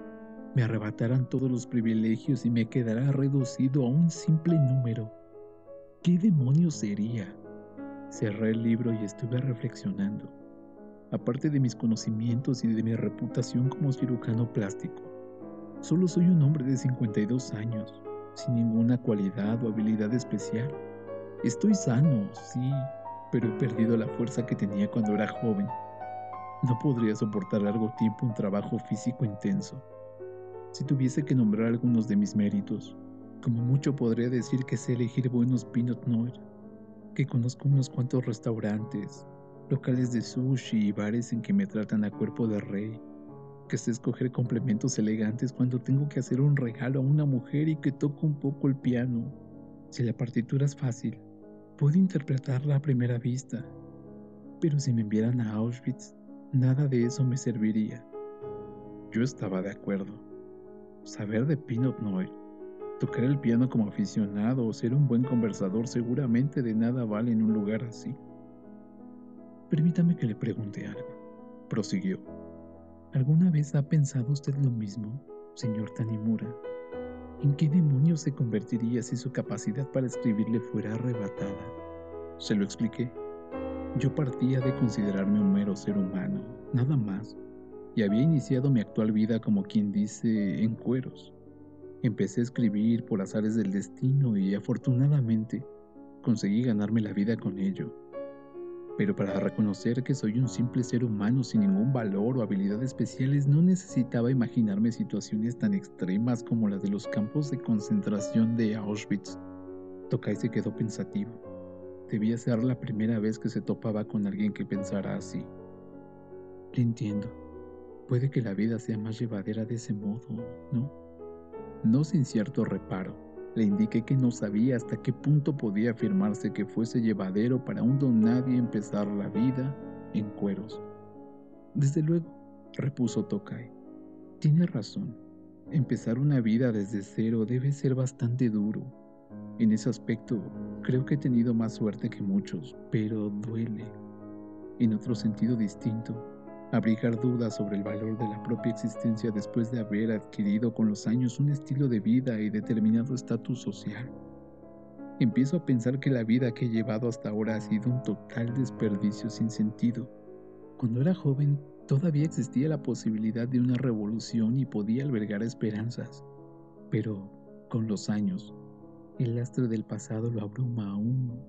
me arrebataran todos los privilegios y me quedara reducido a un simple número, ¿qué demonios sería? Cerré el libro y estuve reflexionando. Aparte de mis conocimientos y de mi reputación como cirujano plástico, solo soy un hombre de 52 años, sin ninguna cualidad o habilidad especial. Estoy sano, sí, pero he perdido la fuerza que tenía cuando era joven. No podría soportar largo tiempo un trabajo físico intenso. Si tuviese que nombrar algunos de mis méritos, como mucho podría decir que sé elegir buenos Pinot Noir que conozco unos cuantos restaurantes, locales de sushi y bares en que me tratan a cuerpo de rey, que sé escoger complementos elegantes cuando tengo que hacer un regalo a una mujer y que toco un poco el piano. Si la partitura es fácil, puedo interpretarla a primera vista, pero si me enviaran a Auschwitz, nada de eso me serviría. Yo estaba de acuerdo. Saber de Pinot Noir Tocar el piano como aficionado o ser un buen conversador seguramente de nada vale en un lugar así. Permítame que le pregunte algo, prosiguió. ¿Alguna vez ha pensado usted lo mismo, señor Tanimura? ¿En qué demonios se convertiría si su capacidad para escribirle fuera arrebatada? Se lo expliqué. Yo partía de considerarme un mero ser humano, nada más. y había iniciado mi actual vida como quien dice en cueros. Empecé a escribir por azares del destino y afortunadamente conseguí ganarme la vida con ello. Pero para reconocer que soy un simple ser humano sin ningún valor o habilidades especiales no necesitaba imaginarme situaciones tan extremas como las de los campos de concentración de Auschwitz. Tokai se quedó pensativo. Debía ser la primera vez que se topaba con alguien que pensara así. Le entiendo. Puede que la vida sea más llevadera de ese modo, ¿no? No sin cierto reparo, le indiqué que no sabía hasta qué punto podía afirmarse que fuese llevadero para un don nadie empezar la vida en cueros. Desde luego, repuso Tokai. Tiene razón. Empezar una vida desde cero debe ser bastante duro. En ese aspecto, creo que he tenido más suerte que muchos, pero duele. En otro sentido distinto, abrigar dudas sobre el valor de la propia existencia después de haber adquirido con los años un estilo de vida y determinado estatus social. Empiezo a pensar que la vida que he llevado hasta ahora ha sido un total desperdicio sin sentido. Cuando era joven, todavía existía la posibilidad de una revolución y podía albergar esperanzas. Pero, con los años, el lastre del pasado lo abruma aún.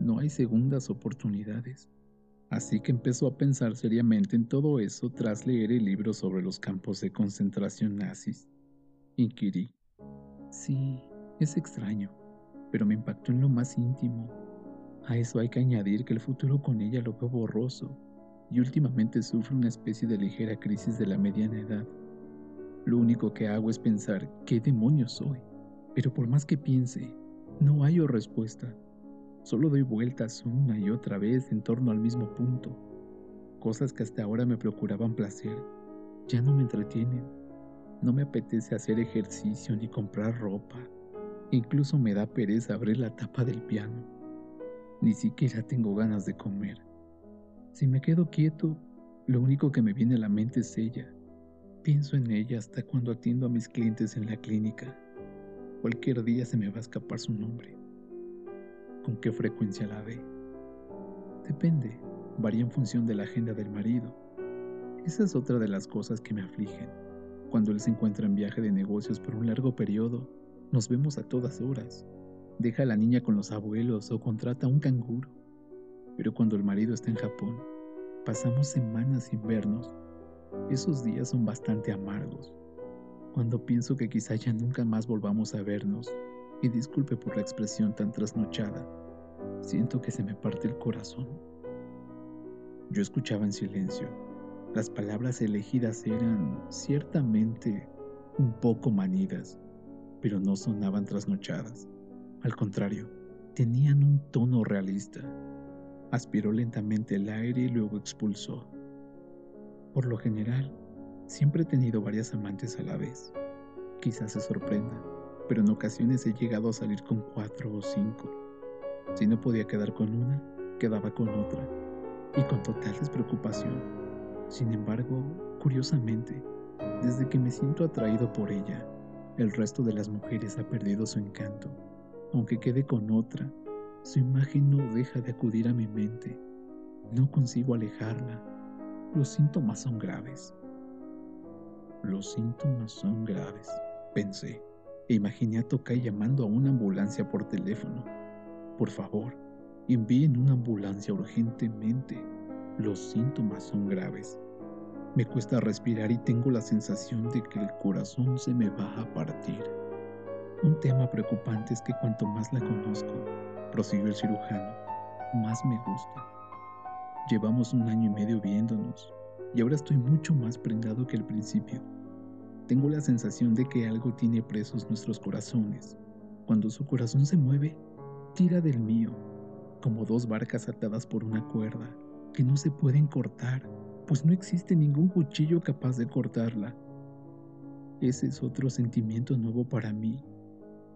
No hay segundas oportunidades. Así que empezó a pensar seriamente en todo eso tras leer el libro sobre los campos de concentración nazis. Inquirí. Sí, es extraño, pero me impactó en lo más íntimo. A eso hay que añadir que el futuro con ella lo veo borroso y últimamente sufro una especie de ligera crisis de la mediana edad. Lo único que hago es pensar qué demonios soy. Pero por más que piense, no hallo respuesta. Solo doy vueltas una y otra vez en torno al mismo punto. Cosas que hasta ahora me procuraban placer, ya no me entretienen. No me apetece hacer ejercicio ni comprar ropa. Incluso me da pereza abrir la tapa del piano. Ni siquiera tengo ganas de comer. Si me quedo quieto, lo único que me viene a la mente es ella. Pienso en ella hasta cuando atiendo a mis clientes en la clínica. Cualquier día se me va a escapar su nombre. ¿Con qué frecuencia la ve? Depende, varía en función de la agenda del marido. Esa es otra de las cosas que me afligen. Cuando él se encuentra en viaje de negocios por un largo periodo, nos vemos a todas horas. Deja a la niña con los abuelos o contrata un canguro. Pero cuando el marido está en Japón, pasamos semanas sin vernos. Esos días son bastante amargos cuando pienso que quizá ya nunca más volvamos a vernos, y disculpe por la expresión tan trasnochada, siento que se me parte el corazón. Yo escuchaba en silencio. Las palabras elegidas eran ciertamente un poco manidas, pero no sonaban trasnochadas. Al contrario, tenían un tono realista. Aspiró lentamente el aire y luego expulsó. Por lo general, Siempre he tenido varias amantes a la vez. Quizás se sorprenda, pero en ocasiones he llegado a salir con cuatro o cinco. Si no podía quedar con una, quedaba con otra, y con total despreocupación. Sin embargo, curiosamente, desde que me siento atraído por ella, el resto de las mujeres ha perdido su encanto. Aunque quede con otra, su imagen no deja de acudir a mi mente. No consigo alejarla. Los síntomas son graves. Los síntomas son graves, pensé, e imaginé a Tokai llamando a una ambulancia por teléfono. Por favor, envíen una ambulancia urgentemente. Los síntomas son graves. Me cuesta respirar y tengo la sensación de que el corazón se me va a partir. Un tema preocupante es que cuanto más la conozco, prosiguió el cirujano, más me gusta. Llevamos un año y medio viéndonos y ahora estoy mucho más prendado que al principio. Tengo la sensación de que algo tiene presos nuestros corazones. Cuando su corazón se mueve, tira del mío, como dos barcas atadas por una cuerda, que no se pueden cortar, pues no existe ningún cuchillo capaz de cortarla. Ese es otro sentimiento nuevo para mí.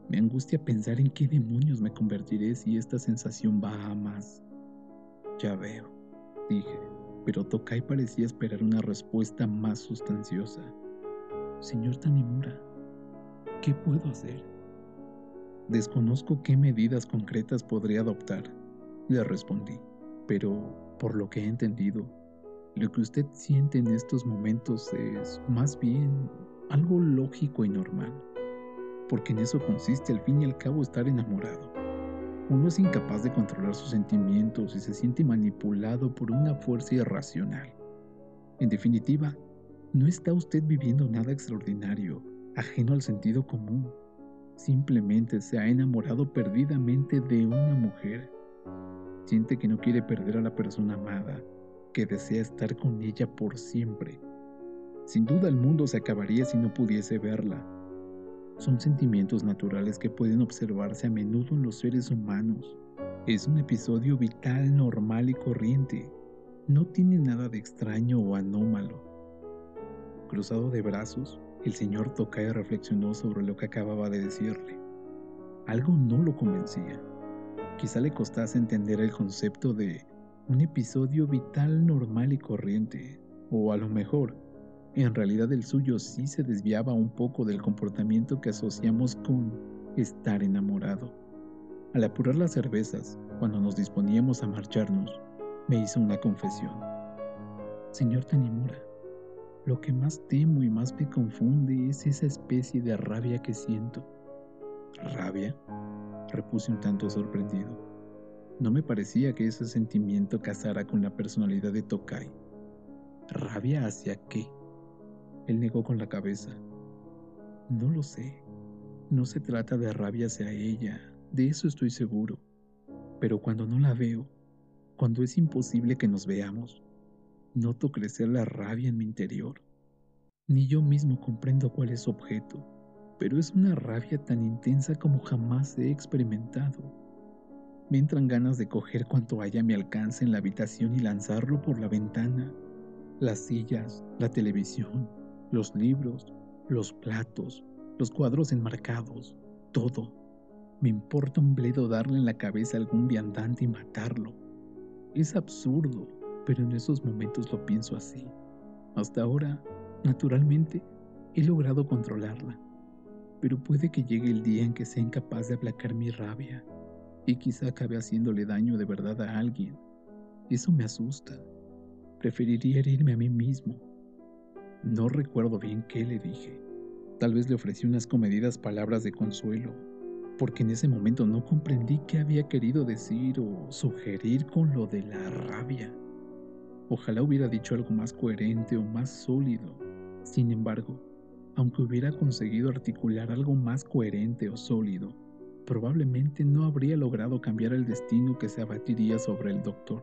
Me angustia pensar en qué demonios me convertiré si esta sensación va a más. Ya veo, dije, pero Tokai parecía esperar una respuesta más sustanciosa. Señor Tanimura, ¿qué puedo hacer? Desconozco qué medidas concretas podría adoptar, le respondí, pero por lo que he entendido, Lo que usted siente en estos momentos es más bien algo lógico y normal, porque en eso consiste al fin y al cabo estar enamorado. Uno es incapaz de controlar sus sentimientos y se siente manipulado por una fuerza irracional. En definitiva, no está usted viviendo nada extraordinario, ajeno al sentido común. Simplemente se ha enamorado perdidamente de una mujer. Siente que no quiere perder a la persona amada, que desea estar con ella por siempre. Sin duda el mundo se acabaría si no pudiese verla. Son sentimientos naturales que pueden observarse a menudo en los seres humanos. Es un episodio vital, normal y corriente. No tiene nada de extraño o anómalo. Cruzado de brazos, el señor Tokai reflexionó sobre lo que acababa de decirle. Algo no lo convencía. Quizá le costase entender el concepto de un episodio vital, normal y corriente, o a lo mejor, en realidad el suyo sí se desviaba un poco del comportamiento que asociamos con estar enamorado. Al apurar las cervezas, cuando nos disponíamos a marcharnos, me hizo una confesión. Señor Tanimura, lo que más temo y más me confunde es esa especie de rabia que siento. ¿Rabia? repuse un tanto sorprendido. No me parecía que ese sentimiento casara con la personalidad de Tokai. ¿Rabia hacia qué? Él negó con la cabeza. No lo sé. No se trata de rabia hacia ella, de eso estoy seguro. Pero cuando no la veo, cuando es imposible que nos veamos, Noto crecer la rabia en mi interior. Ni yo mismo comprendo cuál es su objeto, pero es una rabia tan intensa como jamás he experimentado. Me entran ganas de coger cuanto haya a mi alcance en la habitación y lanzarlo por la ventana. Las sillas, la televisión, los libros, los platos, los cuadros enmarcados, todo. Me importa un bledo darle en la cabeza a algún viandante y matarlo. Es absurdo, pero en esos momentos lo pienso así. Hasta ahora, naturalmente, he logrado controlarla, pero puede que llegue el día en que sea incapaz de aplacar mi rabia y quizá acabe haciéndole daño de verdad a alguien. Eso me asusta. Preferiría herirme a mí mismo. No recuerdo bien qué le dije. Tal vez le ofrecí unas comedidas palabras de consuelo, porque en ese momento no comprendí qué había querido decir o sugerir con lo de la rabia. Ojalá hubiera dicho algo más coherente o más sólido. Sin embargo, aunque hubiera conseguido articular algo más coherente o sólido, probablemente no habría logrado cambiar el destino que se abatiría sobre el doctor.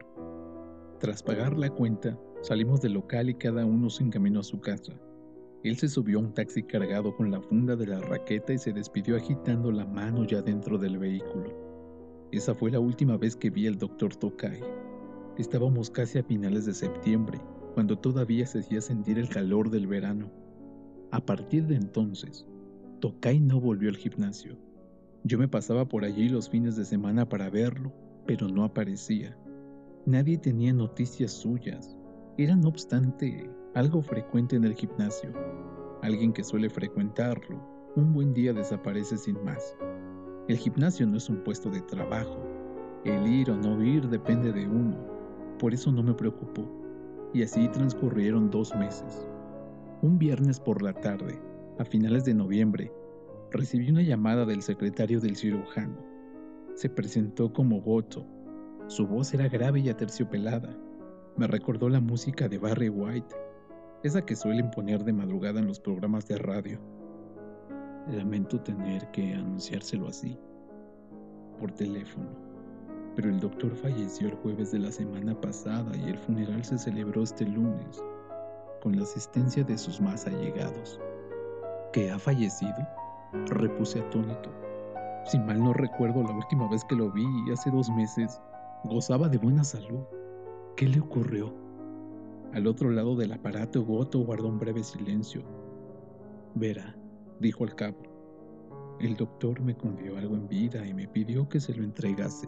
Tras pagar la cuenta, salimos del local y cada uno se encaminó a su casa. Él se subió a un taxi cargado con la funda de la raqueta y se despidió agitando la mano ya dentro del vehículo. Esa fue la última vez que vi al doctor Tokai. Estábamos casi a finales de septiembre, cuando todavía se hacía sentir el calor del verano. A partir de entonces, Tokai no volvió al gimnasio. Yo me pasaba por allí los fines de semana para verlo, pero no aparecía. Nadie tenía noticias suyas. Era, no obstante, algo frecuente en el gimnasio. Alguien que suele frecuentarlo, un buen día desaparece sin más. El gimnasio no es un puesto de trabajo. El ir o no ir depende de uno por eso no me preocupó, y así transcurrieron dos meses. Un viernes por la tarde, a finales de noviembre, recibí una llamada del secretario del cirujano. Se presentó como Goto. Su voz era grave y aterciopelada. Me recordó la música de Barry White, esa que suelen poner de madrugada en los programas de radio. Lamento tener que anunciárselo así, por teléfono pero el doctor falleció el jueves de la semana pasada y el funeral se celebró este lunes, con la asistencia de sus más allegados. ¿Que ha fallecido? Repuse atónito. Si mal no recuerdo, la última vez que lo vi, hace dos meses, gozaba de buena salud. ¿Qué le ocurrió? Al otro lado del aparato, Goto guardó un breve silencio. Verá, dijo al cabo. El doctor me confió algo en vida y me pidió que se lo entregase.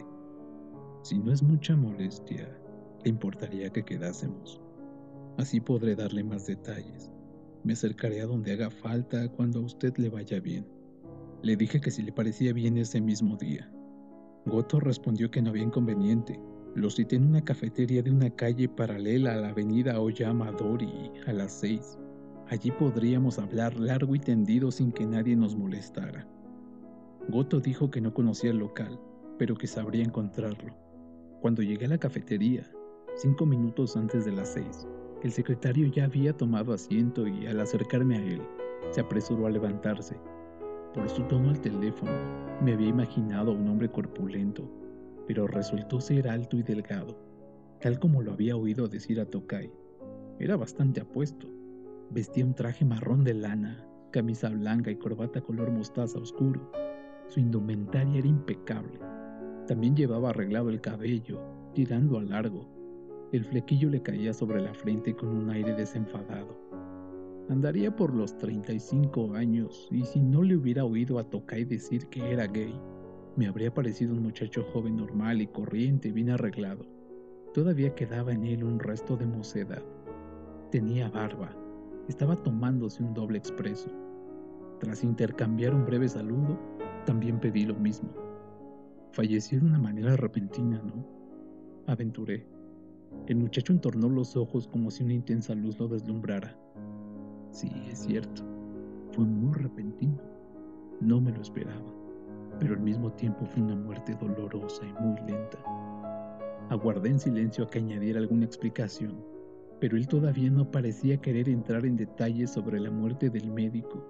Si no es mucha molestia, le importaría que quedásemos. Así podré darle más detalles. Me acercaré a donde haga falta cuando a usted le vaya bien. Le dije que si le parecía bien ese mismo día. Goto respondió que no había inconveniente, Lo cité en una cafetería de una calle paralela a la avenida Oyama Dori a las seis. Allí podríamos hablar largo y tendido sin que nadie nos molestara. Goto dijo que no conocía el local, pero que sabría encontrarlo. Cuando llegué a la cafetería, cinco minutos antes de las seis, el secretario ya había tomado asiento y al acercarme a él, se apresuró a levantarse. Por su tono al teléfono, me había imaginado un hombre corpulento, pero resultó ser alto y delgado, tal como lo había oído decir a Tokai. Era bastante apuesto. Vestía un traje marrón de lana, camisa blanca y corbata color mostaza oscuro. Su indumentaria era impecable. También llevaba arreglado el cabello, tirando a largo. El flequillo le caía sobre la frente con un aire desenfadado. Andaría por los 35 años y si no le hubiera oído a Tokai decir que era gay, me habría parecido un muchacho joven normal y corriente, bien arreglado. Todavía quedaba en él un resto de mocedad. Tenía barba. Estaba tomándose un doble expreso. Tras intercambiar un breve saludo, también pedí lo mismo. Falleció de una manera repentina, ¿no? Aventuré. El muchacho entornó los ojos como si una intensa luz lo deslumbrara. Sí, es cierto. Fue muy repentino. No me lo esperaba, pero al mismo tiempo fue una muerte dolorosa y muy lenta. Aguardé en silencio a que añadiera alguna explicación, pero él todavía no parecía querer entrar en detalles sobre la muerte del médico,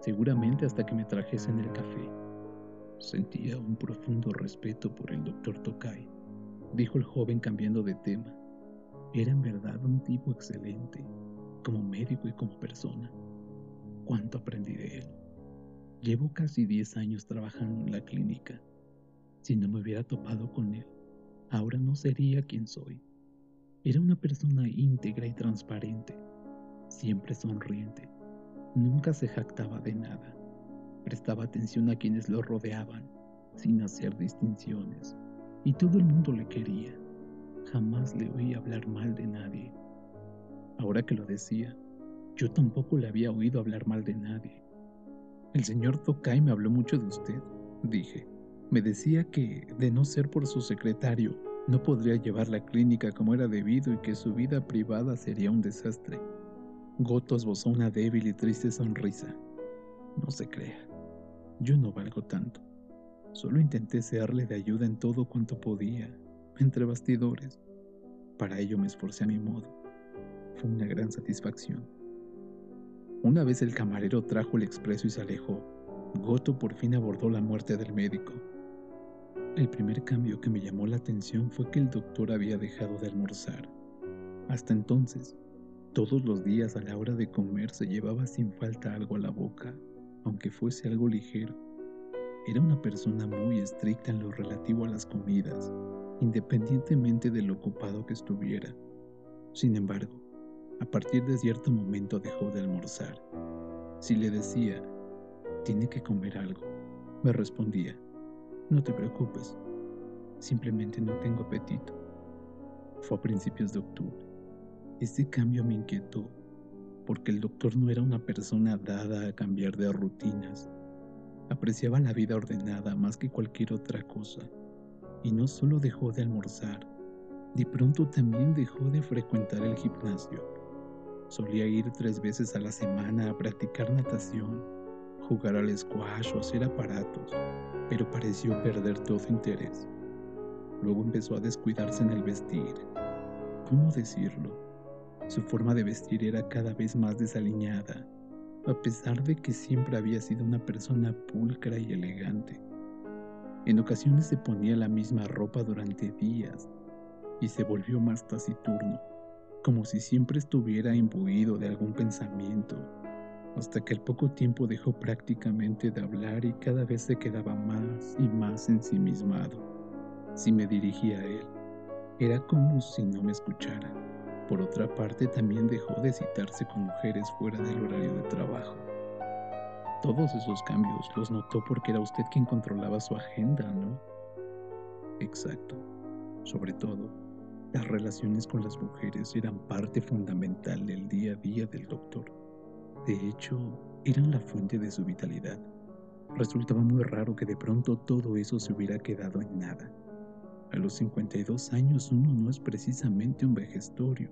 seguramente hasta que me trajesen el café. Sentía un profundo respeto por el doctor Tokai, dijo el joven cambiando de tema. Era en verdad un tipo excelente, como médico y como persona. Cuánto aprendí de él. Llevo casi 10 años trabajando en la clínica. Si no me hubiera topado con él, ahora no sería quien soy. Era una persona íntegra y transparente, siempre sonriente. Nunca se jactaba de nada. Prestaba atención a quienes lo rodeaban, sin hacer distinciones, y todo el mundo le quería. Jamás le oí hablar mal de nadie. Ahora que lo decía, yo tampoco le había oído hablar mal de nadie. El señor Tokai me habló mucho de usted, dije. Me decía que, de no ser por su secretario, no podría llevar la clínica como era debido y que su vida privada sería un desastre. Goto esbozó una débil y triste sonrisa. No se crea, yo no valgo tanto. Solo intenté serle de ayuda en todo cuanto podía, entre bastidores. Para ello me esforcé a mi modo fue una gran satisfacción. Una vez el camarero trajo el expreso y se alejó, Goto por fin abordó la muerte del médico. El primer cambio que me llamó la atención fue que el doctor había dejado de almorzar. Hasta entonces, todos los días a la hora de comer se llevaba sin falta algo a la boca, aunque fuese algo ligero. Era una persona muy estricta en lo relativo a las comidas, independientemente de lo ocupado que estuviera. Sin embargo, a partir de cierto momento dejó de almorzar. Si le decía, tiene que comer algo, me respondía, no te preocupes, simplemente no tengo apetito. Fue a principios de octubre. Este cambio me inquietó, porque el doctor no era una persona dada a cambiar de rutinas. Apreciaba la vida ordenada más que cualquier otra cosa, y no solo dejó de almorzar, de pronto también dejó de frecuentar el gimnasio. Solía ir tres veces a la semana a practicar natación, jugar al squash o hacer aparatos, pero pareció perder todo interés. Luego empezó a descuidarse en el vestir. ¿Cómo decirlo? Su forma de vestir era cada vez más desaliñada, a pesar de que siempre había sido una persona pulcra y elegante. En ocasiones se ponía la misma ropa durante días y se volvió más taciturno como si siempre estuviera imbuido de algún pensamiento, hasta que al poco tiempo dejó prácticamente de hablar y cada vez se quedaba más y más ensimismado. Si me dirigía a él, era como si no me escuchara. Por otra parte, también dejó de citarse con mujeres fuera del horario de trabajo. Todos esos cambios los notó porque era usted quien controlaba su agenda, ¿no? Exacto. Sobre todo, las relaciones con las mujeres eran parte fundamental del día a día del doctor. De hecho, eran la fuente de su vitalidad. Resultaba muy raro que de pronto todo eso se hubiera quedado en nada. A los 52 años uno no es precisamente un vejestorio.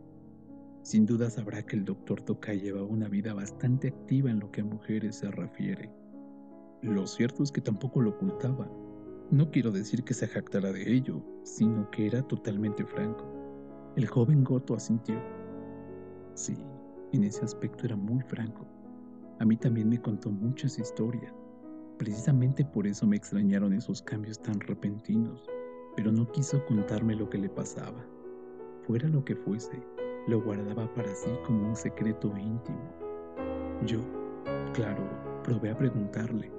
Sin duda sabrá que el doctor Tokai llevaba una vida bastante activa en lo que a mujeres se refiere. Lo cierto es que tampoco lo ocultaba. No quiero decir que se jactara de ello, sino que era totalmente franco. El joven Goto asintió. Sí, en ese aspecto era muy franco. A mí también me contó muchas historias. Precisamente por eso me extrañaron esos cambios tan repentinos, pero no quiso contarme lo que le pasaba. Fuera lo que fuese, lo guardaba para sí como un secreto íntimo. Yo, claro, probé a preguntarle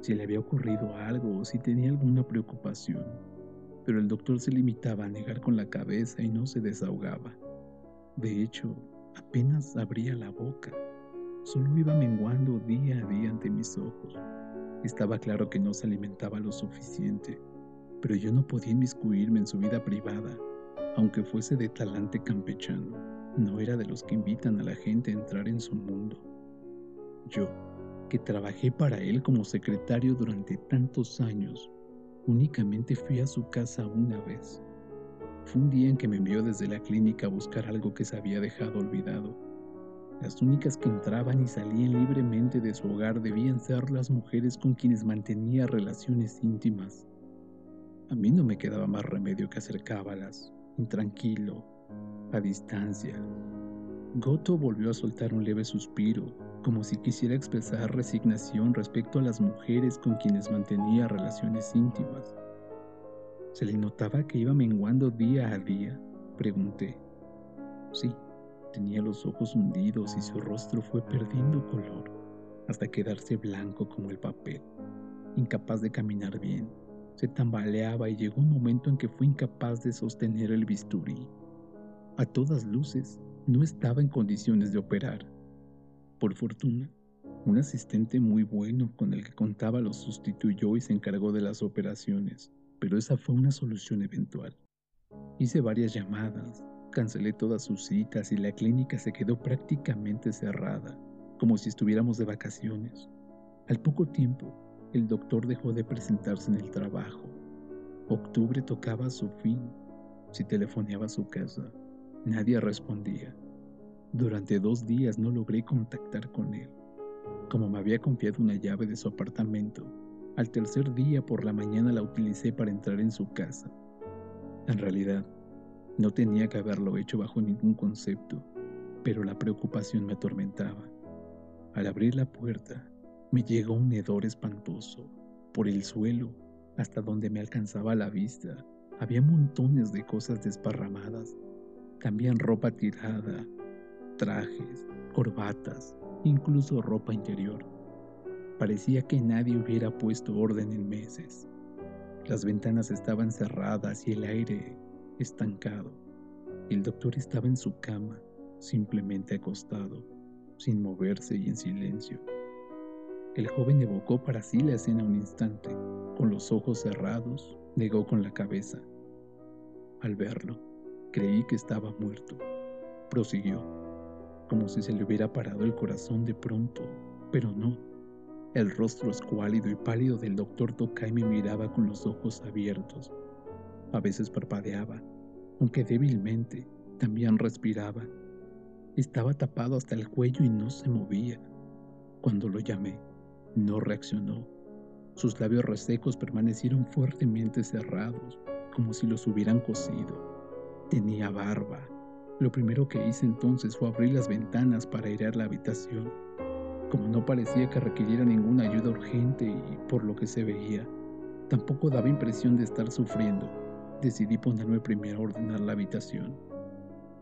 si le había ocurrido algo o si tenía alguna preocupación, pero el doctor se limitaba a negar con la cabeza y no se desahogaba. De hecho, apenas abría la boca, solo iba menguando día a día ante mis ojos. Estaba claro que no se alimentaba lo suficiente, pero yo no podía inmiscuirme en su vida privada, aunque fuese de talante campechano. No era de los que invitan a la gente a entrar en su mundo. Yo, que trabajé para él como secretario durante tantos años, únicamente fui a su casa una vez. Fue un día en que me envió desde la clínica a buscar algo que se había dejado olvidado. Las únicas que entraban y salían libremente de su hogar debían ser las mujeres con quienes mantenía relaciones íntimas. A mí no me quedaba más remedio que acercábalas, intranquilo, a distancia. Goto volvió a soltar un leve suspiro como si quisiera expresar resignación respecto a las mujeres con quienes mantenía relaciones íntimas. ¿Se le notaba que iba menguando día a día? Pregunté. Sí, tenía los ojos hundidos y su rostro fue perdiendo color hasta quedarse blanco como el papel. Incapaz de caminar bien, se tambaleaba y llegó un momento en que fue incapaz de sostener el bisturí. A todas luces, no estaba en condiciones de operar por fortuna, un asistente muy bueno con el que contaba lo sustituyó y se encargó de las operaciones, pero esa fue una solución eventual. Hice varias llamadas, cancelé todas sus citas y la clínica se quedó prácticamente cerrada, como si estuviéramos de vacaciones. Al poco tiempo, el doctor dejó de presentarse en el trabajo. Octubre tocaba su fin. Si telefoneaba a su casa, nadie respondía. Durante dos días no logré contactar con él. Como me había confiado una llave de su apartamento, al tercer día por la mañana la utilicé para entrar en su casa. En realidad, no tenía que haberlo hecho bajo ningún concepto, pero la preocupación me atormentaba. Al abrir la puerta, me llegó un hedor espantoso. Por el suelo, hasta donde me alcanzaba la vista, había montones de cosas desparramadas. También ropa tirada, trajes, corbatas, incluso ropa interior. Parecía que nadie hubiera puesto orden en meses. Las ventanas estaban cerradas y el aire estancado. El doctor estaba en su cama, simplemente acostado, sin moverse y en silencio. El joven evocó para sí la escena un instante. Con los ojos cerrados, negó con la cabeza. Al verlo, creí que estaba muerto. Prosiguió como si se le hubiera parado el corazón de pronto, pero no. El rostro escuálido y pálido del doctor Tokai me miraba con los ojos abiertos. A veces parpadeaba, aunque débilmente, también respiraba. Estaba tapado hasta el cuello y no se movía. Cuando lo llamé, no reaccionó. Sus labios resecos permanecieron fuertemente cerrados, como si los hubieran cosido. Tenía barba, lo primero que hice entonces fue abrir las ventanas para airear la habitación. Como no parecía que requiriera ninguna ayuda urgente y por lo que se veía, tampoco daba impresión de estar sufriendo, decidí ponerme primero a ordenar la habitación.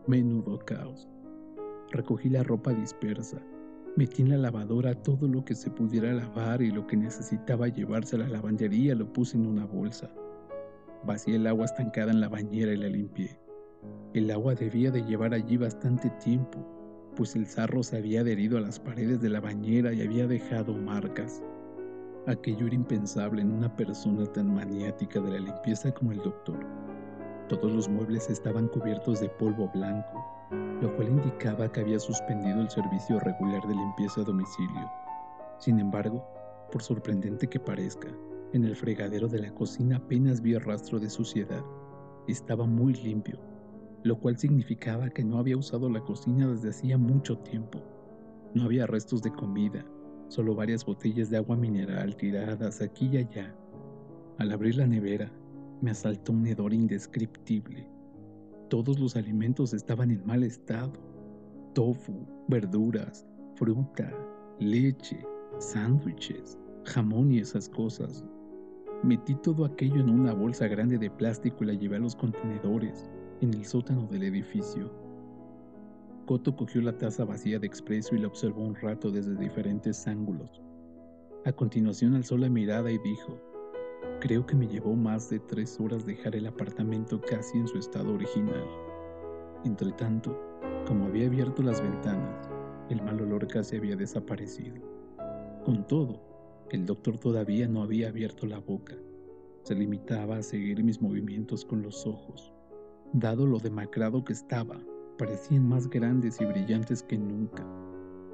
Menudo caos. Recogí la ropa dispersa, metí en la lavadora todo lo que se pudiera lavar y lo que necesitaba llevarse a la lavandería lo puse en una bolsa. Vacié el agua estancada en la bañera y la limpié. El agua debía de llevar allí bastante tiempo, pues el sarro se había adherido a las paredes de la bañera y había dejado marcas. Aquello era impensable en una persona tan maniática de la limpieza como el doctor. Todos los muebles estaban cubiertos de polvo blanco, lo cual indicaba que había suspendido el servicio regular de limpieza a domicilio. Sin embargo, por sorprendente que parezca, en el fregadero de la cocina apenas vi rastro de suciedad Estaba muy limpio, lo cual significaba que no había usado la cocina desde hacía mucho tiempo. No había restos de comida, solo varias botellas de agua mineral tiradas aquí y allá. Al abrir la nevera, me asaltó un hedor indescriptible. Todos los alimentos estaban en mal estado. Tofu, verduras, fruta, leche, sándwiches, jamón y esas cosas. Metí todo aquello en una bolsa grande de plástico y la llevé a los contenedores, en el sótano del edificio. Coto cogió la taza vacía de expreso y la observó un rato desde diferentes ángulos. A continuación alzó la mirada y dijo, Creo que me llevó más de tres horas dejar el apartamento casi en su estado original. Entretanto, como había abierto las ventanas, el mal olor casi había desaparecido. Con todo, el doctor todavía no había abierto la boca. Se limitaba a seguir mis movimientos con los ojos. Dado lo demacrado que estaba, parecían más grandes y brillantes que nunca.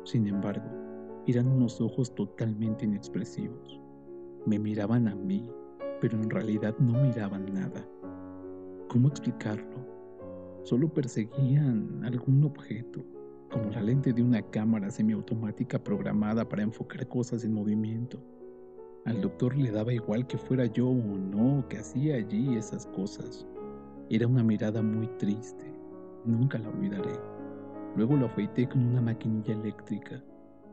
Sin embargo, eran unos ojos totalmente inexpresivos. Me miraban a mí, pero en realidad no miraban nada. ¿Cómo explicarlo? Solo perseguían algún objeto, como la lente de una cámara semiautomática programada para enfocar cosas en movimiento. Al doctor le daba igual que fuera yo o no que hacía allí esas cosas. Era una mirada muy triste, nunca la olvidaré. Luego lo afeité con una maquinilla eléctrica.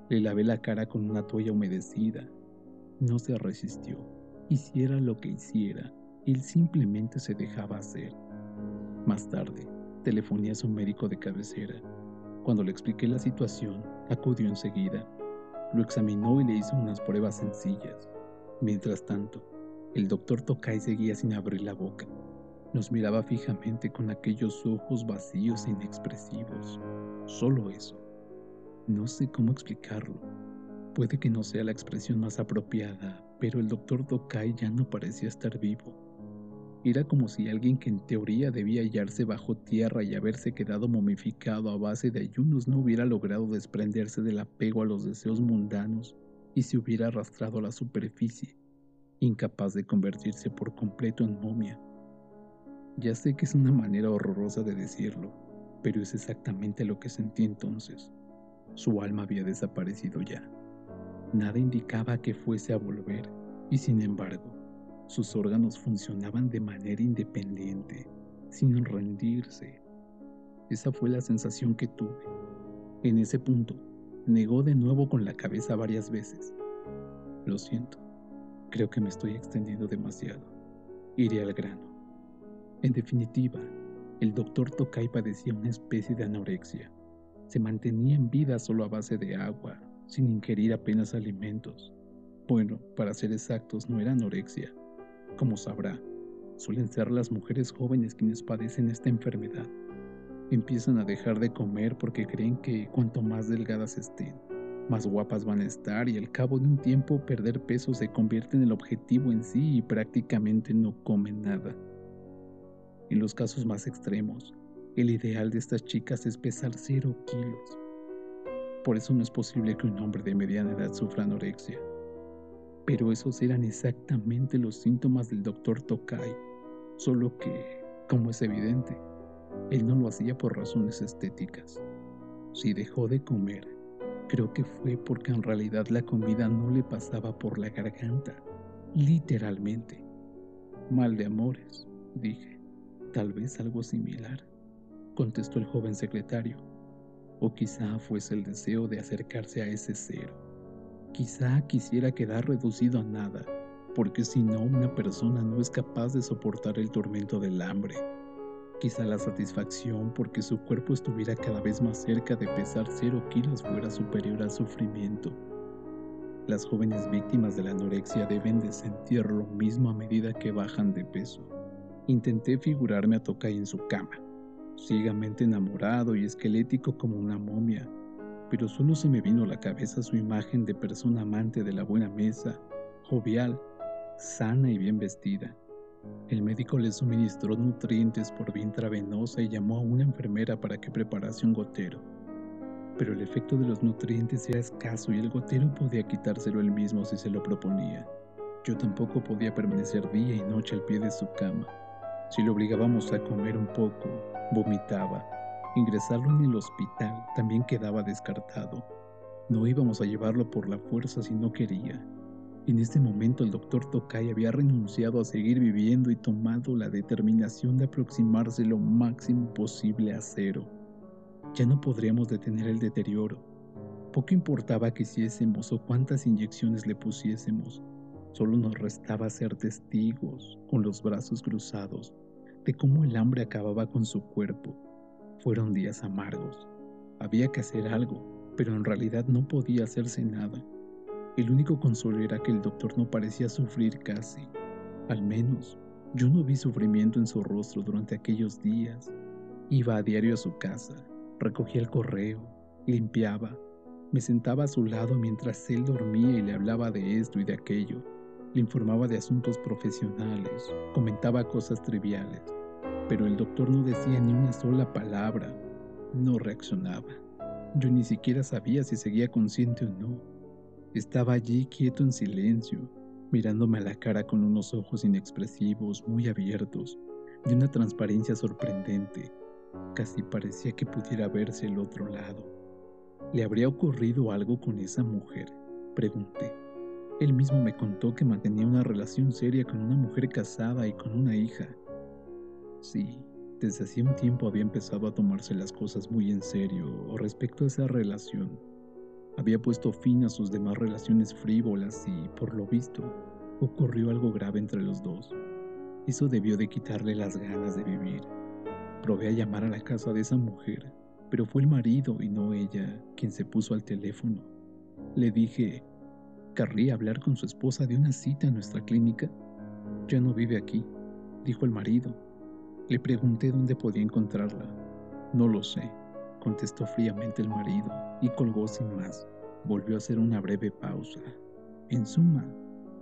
Le lavé la cara con una toalla humedecida. No se resistió Hiciera lo que hiciera, él simplemente se dejaba hacer. Más tarde, telefoné a su médico de cabecera. Cuando le expliqué la situación, acudió enseguida. Lo examinó y le hizo unas pruebas sencillas. Mientras tanto, el doctor Tokai seguía sin abrir la boca. Nos miraba fijamente con aquellos ojos vacíos e inexpresivos. Solo eso. No sé cómo explicarlo. Puede que no sea la expresión más apropiada, pero el doctor Tokai ya no parecía estar vivo. Era como si alguien que en teoría debía hallarse bajo tierra y haberse quedado momificado a base de ayunos no hubiera logrado desprenderse del apego a los deseos mundanos y se hubiera arrastrado a la superficie, incapaz de convertirse por completo en momia. Ya sé que es una manera horrorosa de decirlo, pero es exactamente lo que sentí entonces. Su alma había desaparecido ya. Nada indicaba que fuese a volver, y sin embargo, sus órganos funcionaban de manera independiente, sin rendirse. Esa fue la sensación que tuve. En ese punto, negó de nuevo con la cabeza varias veces. Lo siento, creo que me estoy extendiendo demasiado. Iré al grano. En definitiva, el doctor Tokai padecía una especie de anorexia. Se mantenía en vida solo a base de agua, sin ingerir apenas alimentos. Bueno, para ser exactos, no era anorexia. Como sabrá, suelen ser las mujeres jóvenes quienes padecen esta enfermedad. Empiezan a dejar de comer porque creen que cuanto más delgadas estén, más guapas van a estar y al cabo de un tiempo perder peso se convierte en el objetivo en sí y prácticamente no comen nada. En los casos más extremos, el ideal de estas chicas es pesar cero kilos por eso no es posible que un hombre de mediana edad sufra anorexia. Pero esos eran exactamente los síntomas del doctor Tokai, solo que, como es evidente, él no lo hacía por razones estéticas. Si dejó de comer, creo que fue porque en realidad la comida no le pasaba por la garganta, literalmente. Mal de amores, dije. Tal vez algo similar, contestó el joven secretario. O quizá fuese el deseo de acercarse a ese cero. Quizá quisiera quedar reducido a nada, porque si no una persona no es capaz de soportar el tormento del hambre. Quizá la satisfacción porque su cuerpo estuviera cada vez más cerca de pesar cero kilos fuera superior al sufrimiento. Las jóvenes víctimas de la anorexia deben de sentir lo mismo a medida que bajan de peso. Intenté figurarme a Tokai en su cama, ciegamente enamorado y esquelético como una momia, pero solo se me vino a la cabeza su imagen de persona amante de la buena mesa, jovial, sana y bien vestida. El médico le suministró nutrientes por vía intravenosa y llamó a una enfermera para que preparase un gotero. Pero el efecto de los nutrientes era escaso y el gotero podía quitárselo él mismo si se lo proponía. Yo tampoco podía permanecer día y noche al pie de su cama Si lo obligábamos a comer un poco, vomitaba. Ingresarlo en el hospital también quedaba descartado. No íbamos a llevarlo por la fuerza si no quería. En este momento el doctor Tokai había renunciado a seguir viviendo y tomado la determinación de aproximarse lo máximo posible a cero. Ya no podríamos detener el deterioro. Poco importaba que hiciésemos o cuántas inyecciones le pusiésemos. Solo nos restaba ser testigos, con los brazos cruzados, de cómo el hambre acababa con su cuerpo. Fueron días amargos. Había que hacer algo, pero en realidad no podía hacerse nada. El único consuelo era que el doctor no parecía sufrir casi. Al menos, yo no vi sufrimiento en su rostro durante aquellos días. Iba a diario a su casa, recogía el correo, limpiaba, me sentaba a su lado mientras él dormía y le hablaba de esto y de aquello. Le informaba de asuntos profesionales, comentaba cosas triviales, pero el doctor no decía ni una sola palabra, no reaccionaba. Yo ni siquiera sabía si seguía consciente o no. Estaba allí quieto en silencio, mirándome a la cara con unos ojos inexpresivos, muy abiertos, de una transparencia sorprendente. Casi parecía que pudiera verse el otro lado. ¿Le habría ocurrido algo con esa mujer? Pregunté. Él mismo me contó que mantenía una relación seria con una mujer casada y con una hija. Sí, desde hacía un tiempo había empezado a tomarse las cosas muy en serio respecto a esa relación había puesto fin a sus demás relaciones frívolas y, por lo visto, ocurrió algo grave entre los dos. Eso debió de quitarle las ganas de vivir. Probé a llamar a la casa de esa mujer, pero fue el marido y no ella quien se puso al teléfono. Le dije, ¿querría hablar con su esposa de una cita en nuestra clínica? Ya no vive aquí, dijo el marido. Le pregunté dónde podía encontrarla. No lo sé, contestó fríamente el marido y colgó sin más. Volvió a hacer una breve pausa. En suma,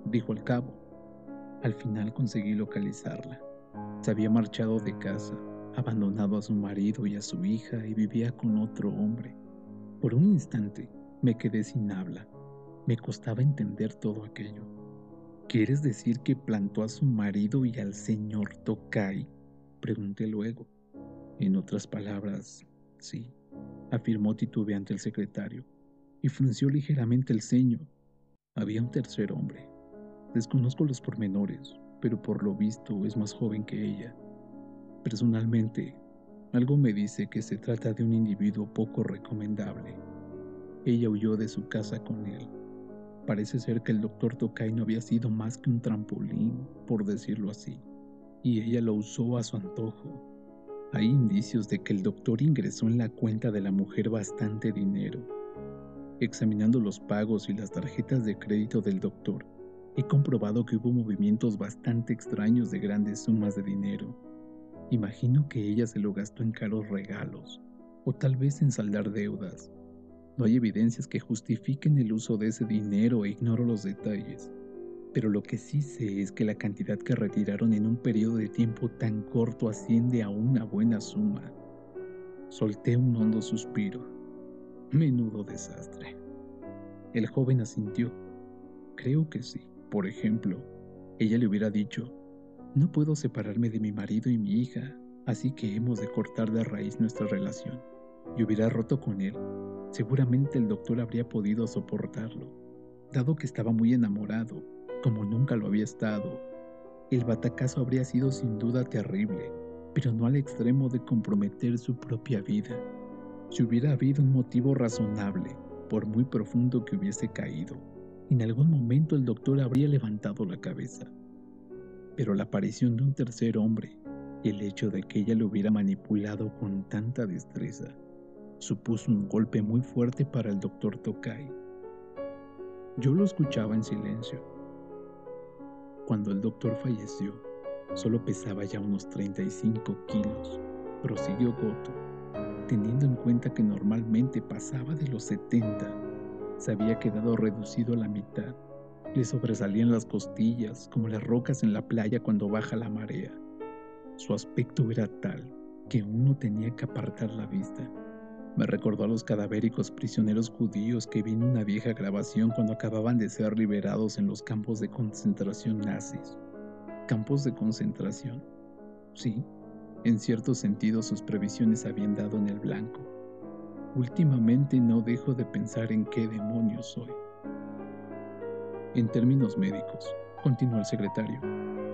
dijo al cabo, al final conseguí localizarla. Se había marchado de casa, abandonado a su marido y a su hija y vivía con otro hombre. Por un instante me quedé sin habla. Me costaba entender todo aquello. ¿Quieres decir que plantó a su marido y al señor Tokai? Pregunté luego. En otras palabras, sí, afirmó titubeante el secretario, y frunció ligeramente el ceño. Había un tercer hombre. Desconozco los pormenores, pero por lo visto es más joven que ella. Personalmente, algo me dice que se trata de un individuo poco recomendable. Ella huyó de su casa con él. Parece ser que el doctor Tokai no había sido más que un trampolín, por decirlo así, y ella lo usó a su antojo hay indicios de que el doctor ingresó en la cuenta de la mujer bastante dinero. Examinando los pagos y las tarjetas de crédito del doctor, he comprobado que hubo movimientos bastante extraños de grandes sumas de dinero. Imagino que ella se lo gastó en caros regalos, o tal vez en saldar deudas. No hay evidencias que justifiquen el uso de ese dinero e ignoro los detalles pero lo que sí sé es que la cantidad que retiraron en un periodo de tiempo tan corto asciende a una buena suma. Solté un hondo suspiro. Menudo desastre. El joven asintió. Creo que sí. Por ejemplo, ella le hubiera dicho, no puedo separarme de mi marido y mi hija, así que hemos de cortar de raíz nuestra relación. Y hubiera roto con él. Seguramente el doctor habría podido soportarlo, dado que estaba muy enamorado como nunca lo había estado. El batacazo habría sido sin duda terrible, pero no al extremo de comprometer su propia vida. Si hubiera habido un motivo razonable, por muy profundo que hubiese caído, en algún momento el doctor habría levantado la cabeza. Pero la aparición de un tercer hombre y el hecho de que ella lo hubiera manipulado con tanta destreza supuso un golpe muy fuerte para el doctor Tokai. Yo lo escuchaba en silencio cuando el doctor falleció, solo pesaba ya unos 35 kilos, prosiguió Goto, teniendo en cuenta que normalmente pasaba de los 70. Se había quedado reducido a la mitad. Le sobresalían las costillas como las rocas en la playa cuando baja la marea. Su aspecto era tal que uno tenía que apartar la vista. Me recordó a los cadavéricos prisioneros judíos que vi en una vieja grabación cuando acababan de ser liberados en los campos de concentración nazis. Campos de concentración. Sí, en cierto sentido sus previsiones habían dado en el blanco. Últimamente no dejo de pensar en qué demonios soy. En términos médicos, continuó el secretario,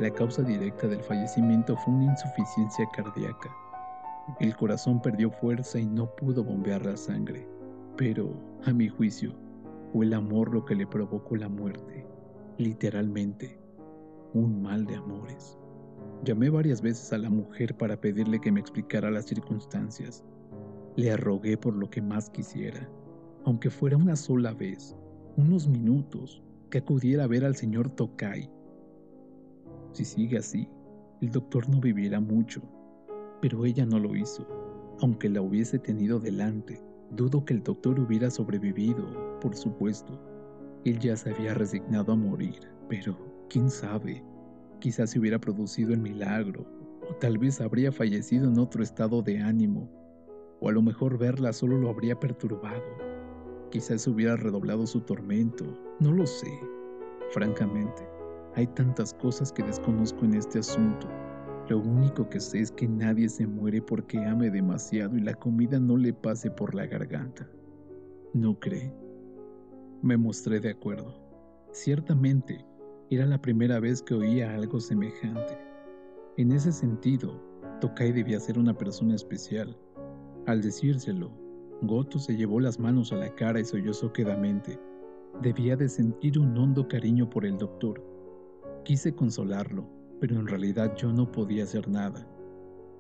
la causa directa del fallecimiento fue una insuficiencia cardíaca. El corazón perdió fuerza y no pudo bombear la sangre, pero, a mi juicio, fue el amor lo que le provocó la muerte, literalmente, un mal de amores. Llamé varias veces a la mujer para pedirle que me explicara las circunstancias. Le arrogué por lo que más quisiera, aunque fuera una sola vez, unos minutos, que acudiera a ver al señor Tokai. Si sigue así, el doctor no vivirá mucho, pero ella no lo hizo. Aunque la hubiese tenido delante, dudo que el doctor hubiera sobrevivido, por supuesto. Él ya se había resignado a morir, pero quién sabe. Quizás se hubiera producido el milagro, o tal vez habría fallecido en otro estado de ánimo, o a lo mejor verla solo lo habría perturbado. Quizás hubiera redoblado su tormento, no lo sé. Francamente, hay tantas cosas que desconozco en este asunto. Lo único que sé es que nadie se muere porque ame demasiado y la comida no le pase por la garganta. ¿No cree? Me mostré de acuerdo. Ciertamente, era la primera vez que oía algo semejante. En ese sentido, Tokai debía ser una persona especial. Al decírselo, Goto se llevó las manos a la cara y sollozó quedamente. Debía de sentir un hondo cariño por el doctor. Quise consolarlo, pero en realidad yo no podía hacer nada.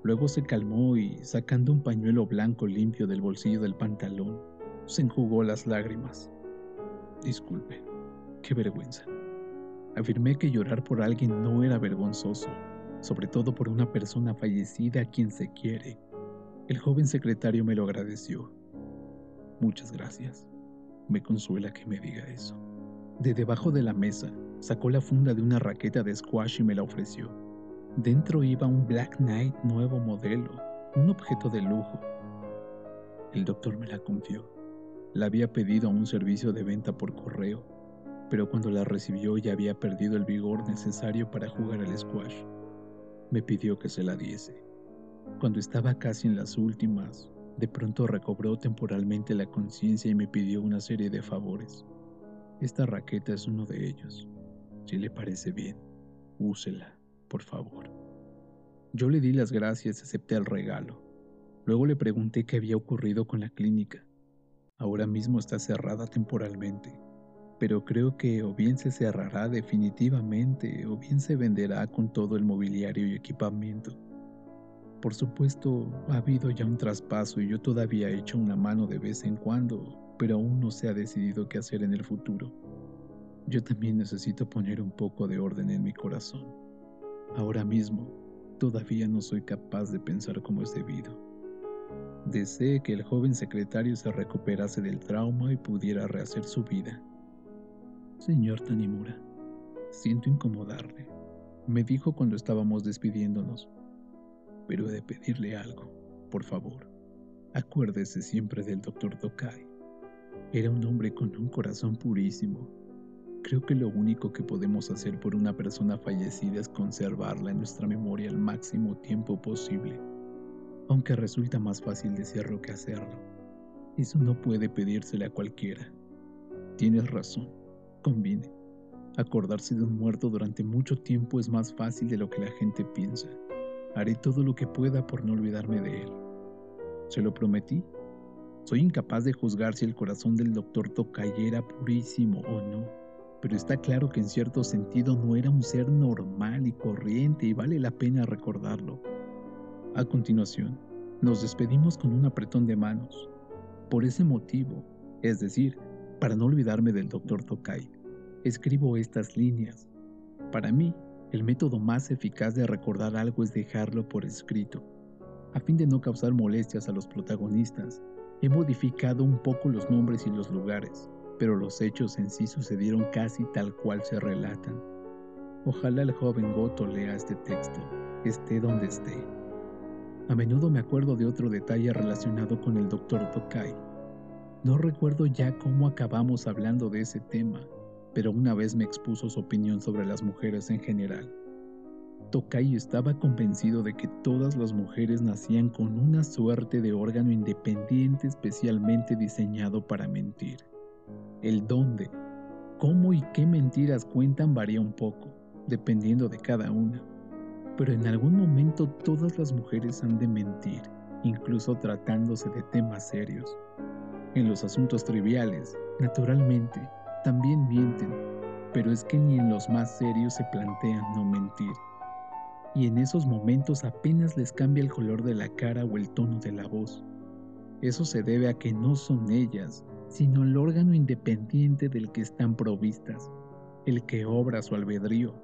Luego se calmó y, sacando un pañuelo blanco limpio del bolsillo del pantalón, se enjugó las lágrimas. Disculpe, qué vergüenza. Afirmé que llorar por alguien no era vergonzoso, sobre todo por una persona fallecida a quien se quiere. El joven secretario me lo agradeció. Muchas gracias. Me consuela que me diga eso. De debajo de la mesa, sacó la funda de una raqueta de squash y me la ofreció. Dentro iba un Black Knight nuevo modelo, un objeto de lujo. El doctor me la confió. La había pedido a un servicio de venta por correo pero cuando la recibió ya había perdido el vigor necesario para jugar al squash. Me pidió que se la diese. Cuando estaba casi en las últimas, de pronto recobró temporalmente la conciencia y me pidió una serie de favores. Esta raqueta es uno de ellos. Si le parece bien, úsela, por favor. Yo le di las gracias acepté el regalo. Luego le pregunté qué había ocurrido con la clínica. Ahora mismo está cerrada temporalmente pero creo que o bien se cerrará definitivamente o bien se venderá con todo el mobiliario y equipamiento. Por supuesto, ha habido ya un traspaso y yo todavía he hecho una mano de vez en cuando, pero aún no se ha decidido qué hacer en el futuro. Yo también necesito poner un poco de orden en mi corazón. Ahora mismo, todavía no soy capaz de pensar como es debido. Deseé que el joven secretario se recuperase del trauma y pudiera rehacer su vida. Señor Tanimura, siento incomodarle, me dijo cuando estábamos despidiéndonos, pero he de pedirle algo, por favor. Acuérdese siempre del doctor Tokai. Era un hombre con un corazón purísimo. Creo que lo único que podemos hacer por una persona fallecida es conservarla en nuestra memoria el máximo tiempo posible, aunque resulta más fácil decirlo que hacerlo. Eso no puede pedírsele a cualquiera. Tienes razón conviene. Acordarse de un muerto durante mucho tiempo es más fácil de lo que la gente piensa. Haré todo lo que pueda por no olvidarme de él. ¿Se lo prometí? Soy incapaz de juzgar si el corazón del doctor Tokay era purísimo o no, pero está claro que en cierto sentido no era un ser normal y corriente y vale la pena recordarlo. A continuación, nos despedimos con un apretón de manos. Por ese motivo, es decir, para no olvidarme del doctor Tokai, escribo estas líneas. Para mí, el método más eficaz de recordar algo es dejarlo por escrito. A fin de no causar molestias a los protagonistas, he modificado un poco los nombres y los lugares, pero los hechos en sí sucedieron casi tal cual se relatan. Ojalá el joven Goto lea este texto, esté donde esté. A menudo me acuerdo de otro detalle relacionado con el doctor Tokai no recuerdo ya cómo acabamos hablando de ese tema, pero una vez me expuso su opinión sobre las mujeres en general. Tocayo estaba convencido de que todas las mujeres nacían con una suerte de órgano independiente especialmente diseñado para mentir. El dónde, cómo y qué mentiras cuentan varía un poco, dependiendo de cada una. Pero en algún momento todas las mujeres han de mentir, incluso tratándose de temas serios. En los asuntos triviales, naturalmente, también mienten, pero es que ni en los más serios se plantean no mentir y en esos momentos apenas les cambia el color de la cara o el tono de la voz. Eso se debe a que no son ellas, sino el órgano independiente del que están provistas, el que obra su albedrío.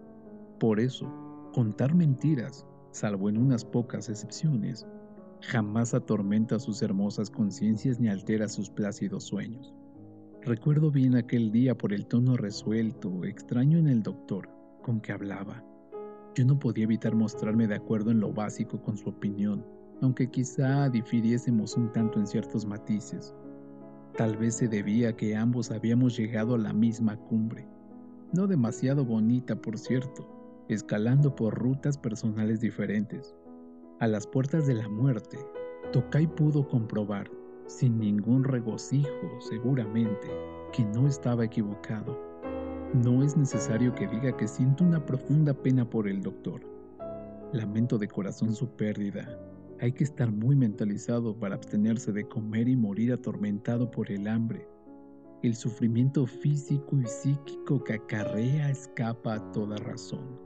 Por eso, contar mentiras, salvo en unas pocas excepciones, jamás atormenta sus hermosas conciencias ni altera sus plácidos sueños. Recuerdo bien aquel día por el tono resuelto, extraño en el doctor, con que hablaba. Yo no podía evitar mostrarme de acuerdo en lo básico con su opinión, aunque quizá difiriésemos un tanto en ciertos matices. Tal vez se debía que ambos habíamos llegado a la misma cumbre, no demasiado bonita por cierto, escalando por rutas personales diferentes. A las puertas de la muerte, Tokai pudo comprobar, sin ningún regocijo seguramente, que no estaba equivocado. No es necesario que diga que siento una profunda pena por el doctor. Lamento de corazón su pérdida. Hay que estar muy mentalizado para abstenerse de comer y morir atormentado por el hambre. El sufrimiento físico y psíquico que acarrea escapa a toda razón.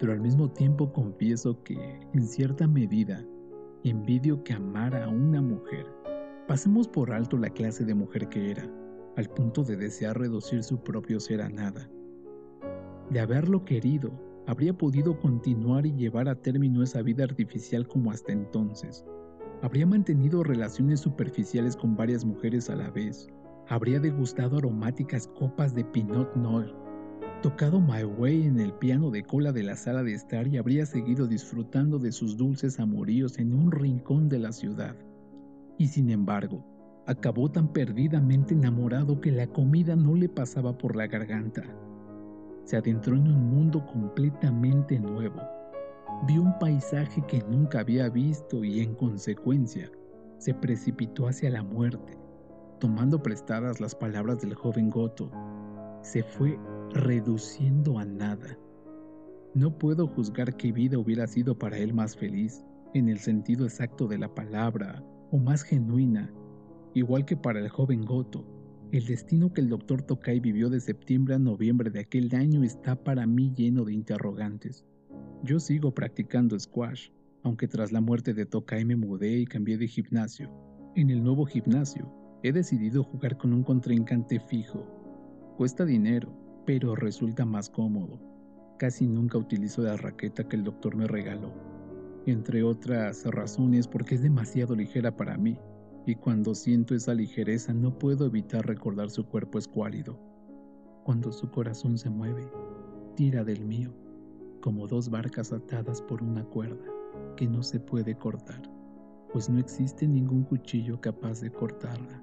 Pero al mismo tiempo confieso que, en cierta medida, envidio que amara a una mujer. Pasemos por alto la clase de mujer que era al punto de desear reducir su propio ser a nada. De haberlo querido, habría podido continuar y llevar a término esa vida artificial como hasta entonces. Habría mantenido relaciones superficiales con varias mujeres a la vez. Habría degustado aromáticas copas de Pinot Noir. Tocado My Way en el piano de cola de la sala de estar y habría seguido disfrutando de sus dulces amoríos en un rincón de la ciudad. Y sin embargo, acabó tan perdidamente enamorado que la comida no le pasaba por la garganta. Se adentró en un mundo completamente nuevo. Vio un paisaje que nunca había visto y en consecuencia se precipitó hacia la muerte, tomando prestadas las palabras del joven Goto. Se fue reduciendo a nada. No puedo juzgar qué vida hubiera sido para él más feliz, en el sentido exacto de la palabra, o más genuina, Igual que para el joven Goto, el destino que el doctor Tokai vivió de septiembre a noviembre de aquel año está para mí lleno de interrogantes. Yo sigo practicando squash, aunque tras la muerte de Tokai me mudé y cambié de gimnasio. En el nuevo gimnasio, he decidido jugar con un contrincante fijo. Cuesta dinero, pero resulta más cómodo. Casi nunca utilizo la raqueta que el doctor me regaló, entre otras razones porque es demasiado ligera para mí y cuando siento esa ligereza no puedo evitar recordar su cuerpo escuálido. Cuando su corazón se mueve, tira del mío, como dos barcas atadas por una cuerda que no se puede cortar, pues no existe ningún cuchillo capaz de cortarla.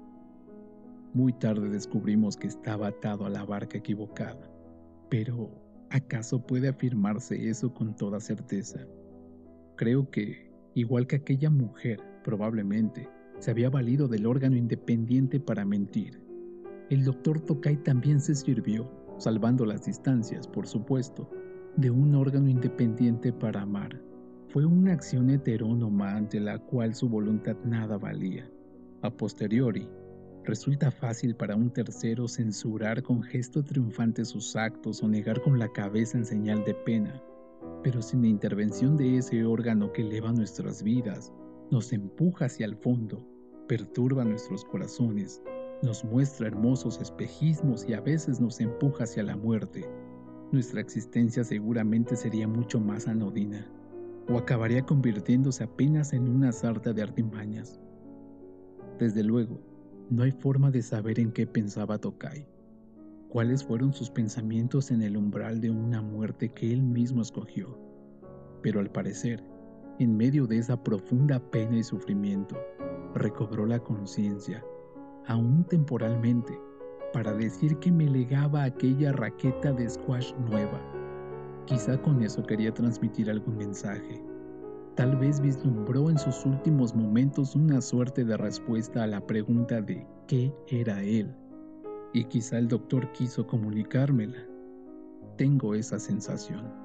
Muy tarde descubrimos que estaba atado a la barca equivocada, pero ¿acaso puede afirmarse eso con toda certeza? Creo que, igual que aquella mujer, probablemente, se había valido del órgano independiente para mentir. El doctor Tokai también se sirvió, salvando las distancias, por supuesto, de un órgano independiente para amar. Fue una acción heterónoma ante la cual su voluntad nada valía. A posteriori, resulta fácil para un tercero censurar con gesto triunfante sus actos o negar con la cabeza en señal de pena, pero sin la intervención de ese órgano que eleva nuestras vidas, nos empuja hacia el fondo, perturba nuestros corazones, nos muestra hermosos espejismos y a veces nos empuja hacia la muerte, nuestra existencia seguramente sería mucho más anodina, o acabaría convirtiéndose apenas en una sarta de artimañas. Desde luego, no hay forma de saber en qué pensaba Tokai, cuáles fueron sus pensamientos en el umbral de una muerte que él mismo escogió. Pero al parecer, en medio de esa profunda pena y sufrimiento, recobró la conciencia, aún temporalmente, para decir que me legaba aquella raqueta de squash nueva. Quizá con eso quería transmitir algún mensaje. Tal vez vislumbró en sus últimos momentos una suerte de respuesta a la pregunta de qué era él. Y quizá el doctor quiso comunicármela. Tengo esa sensación.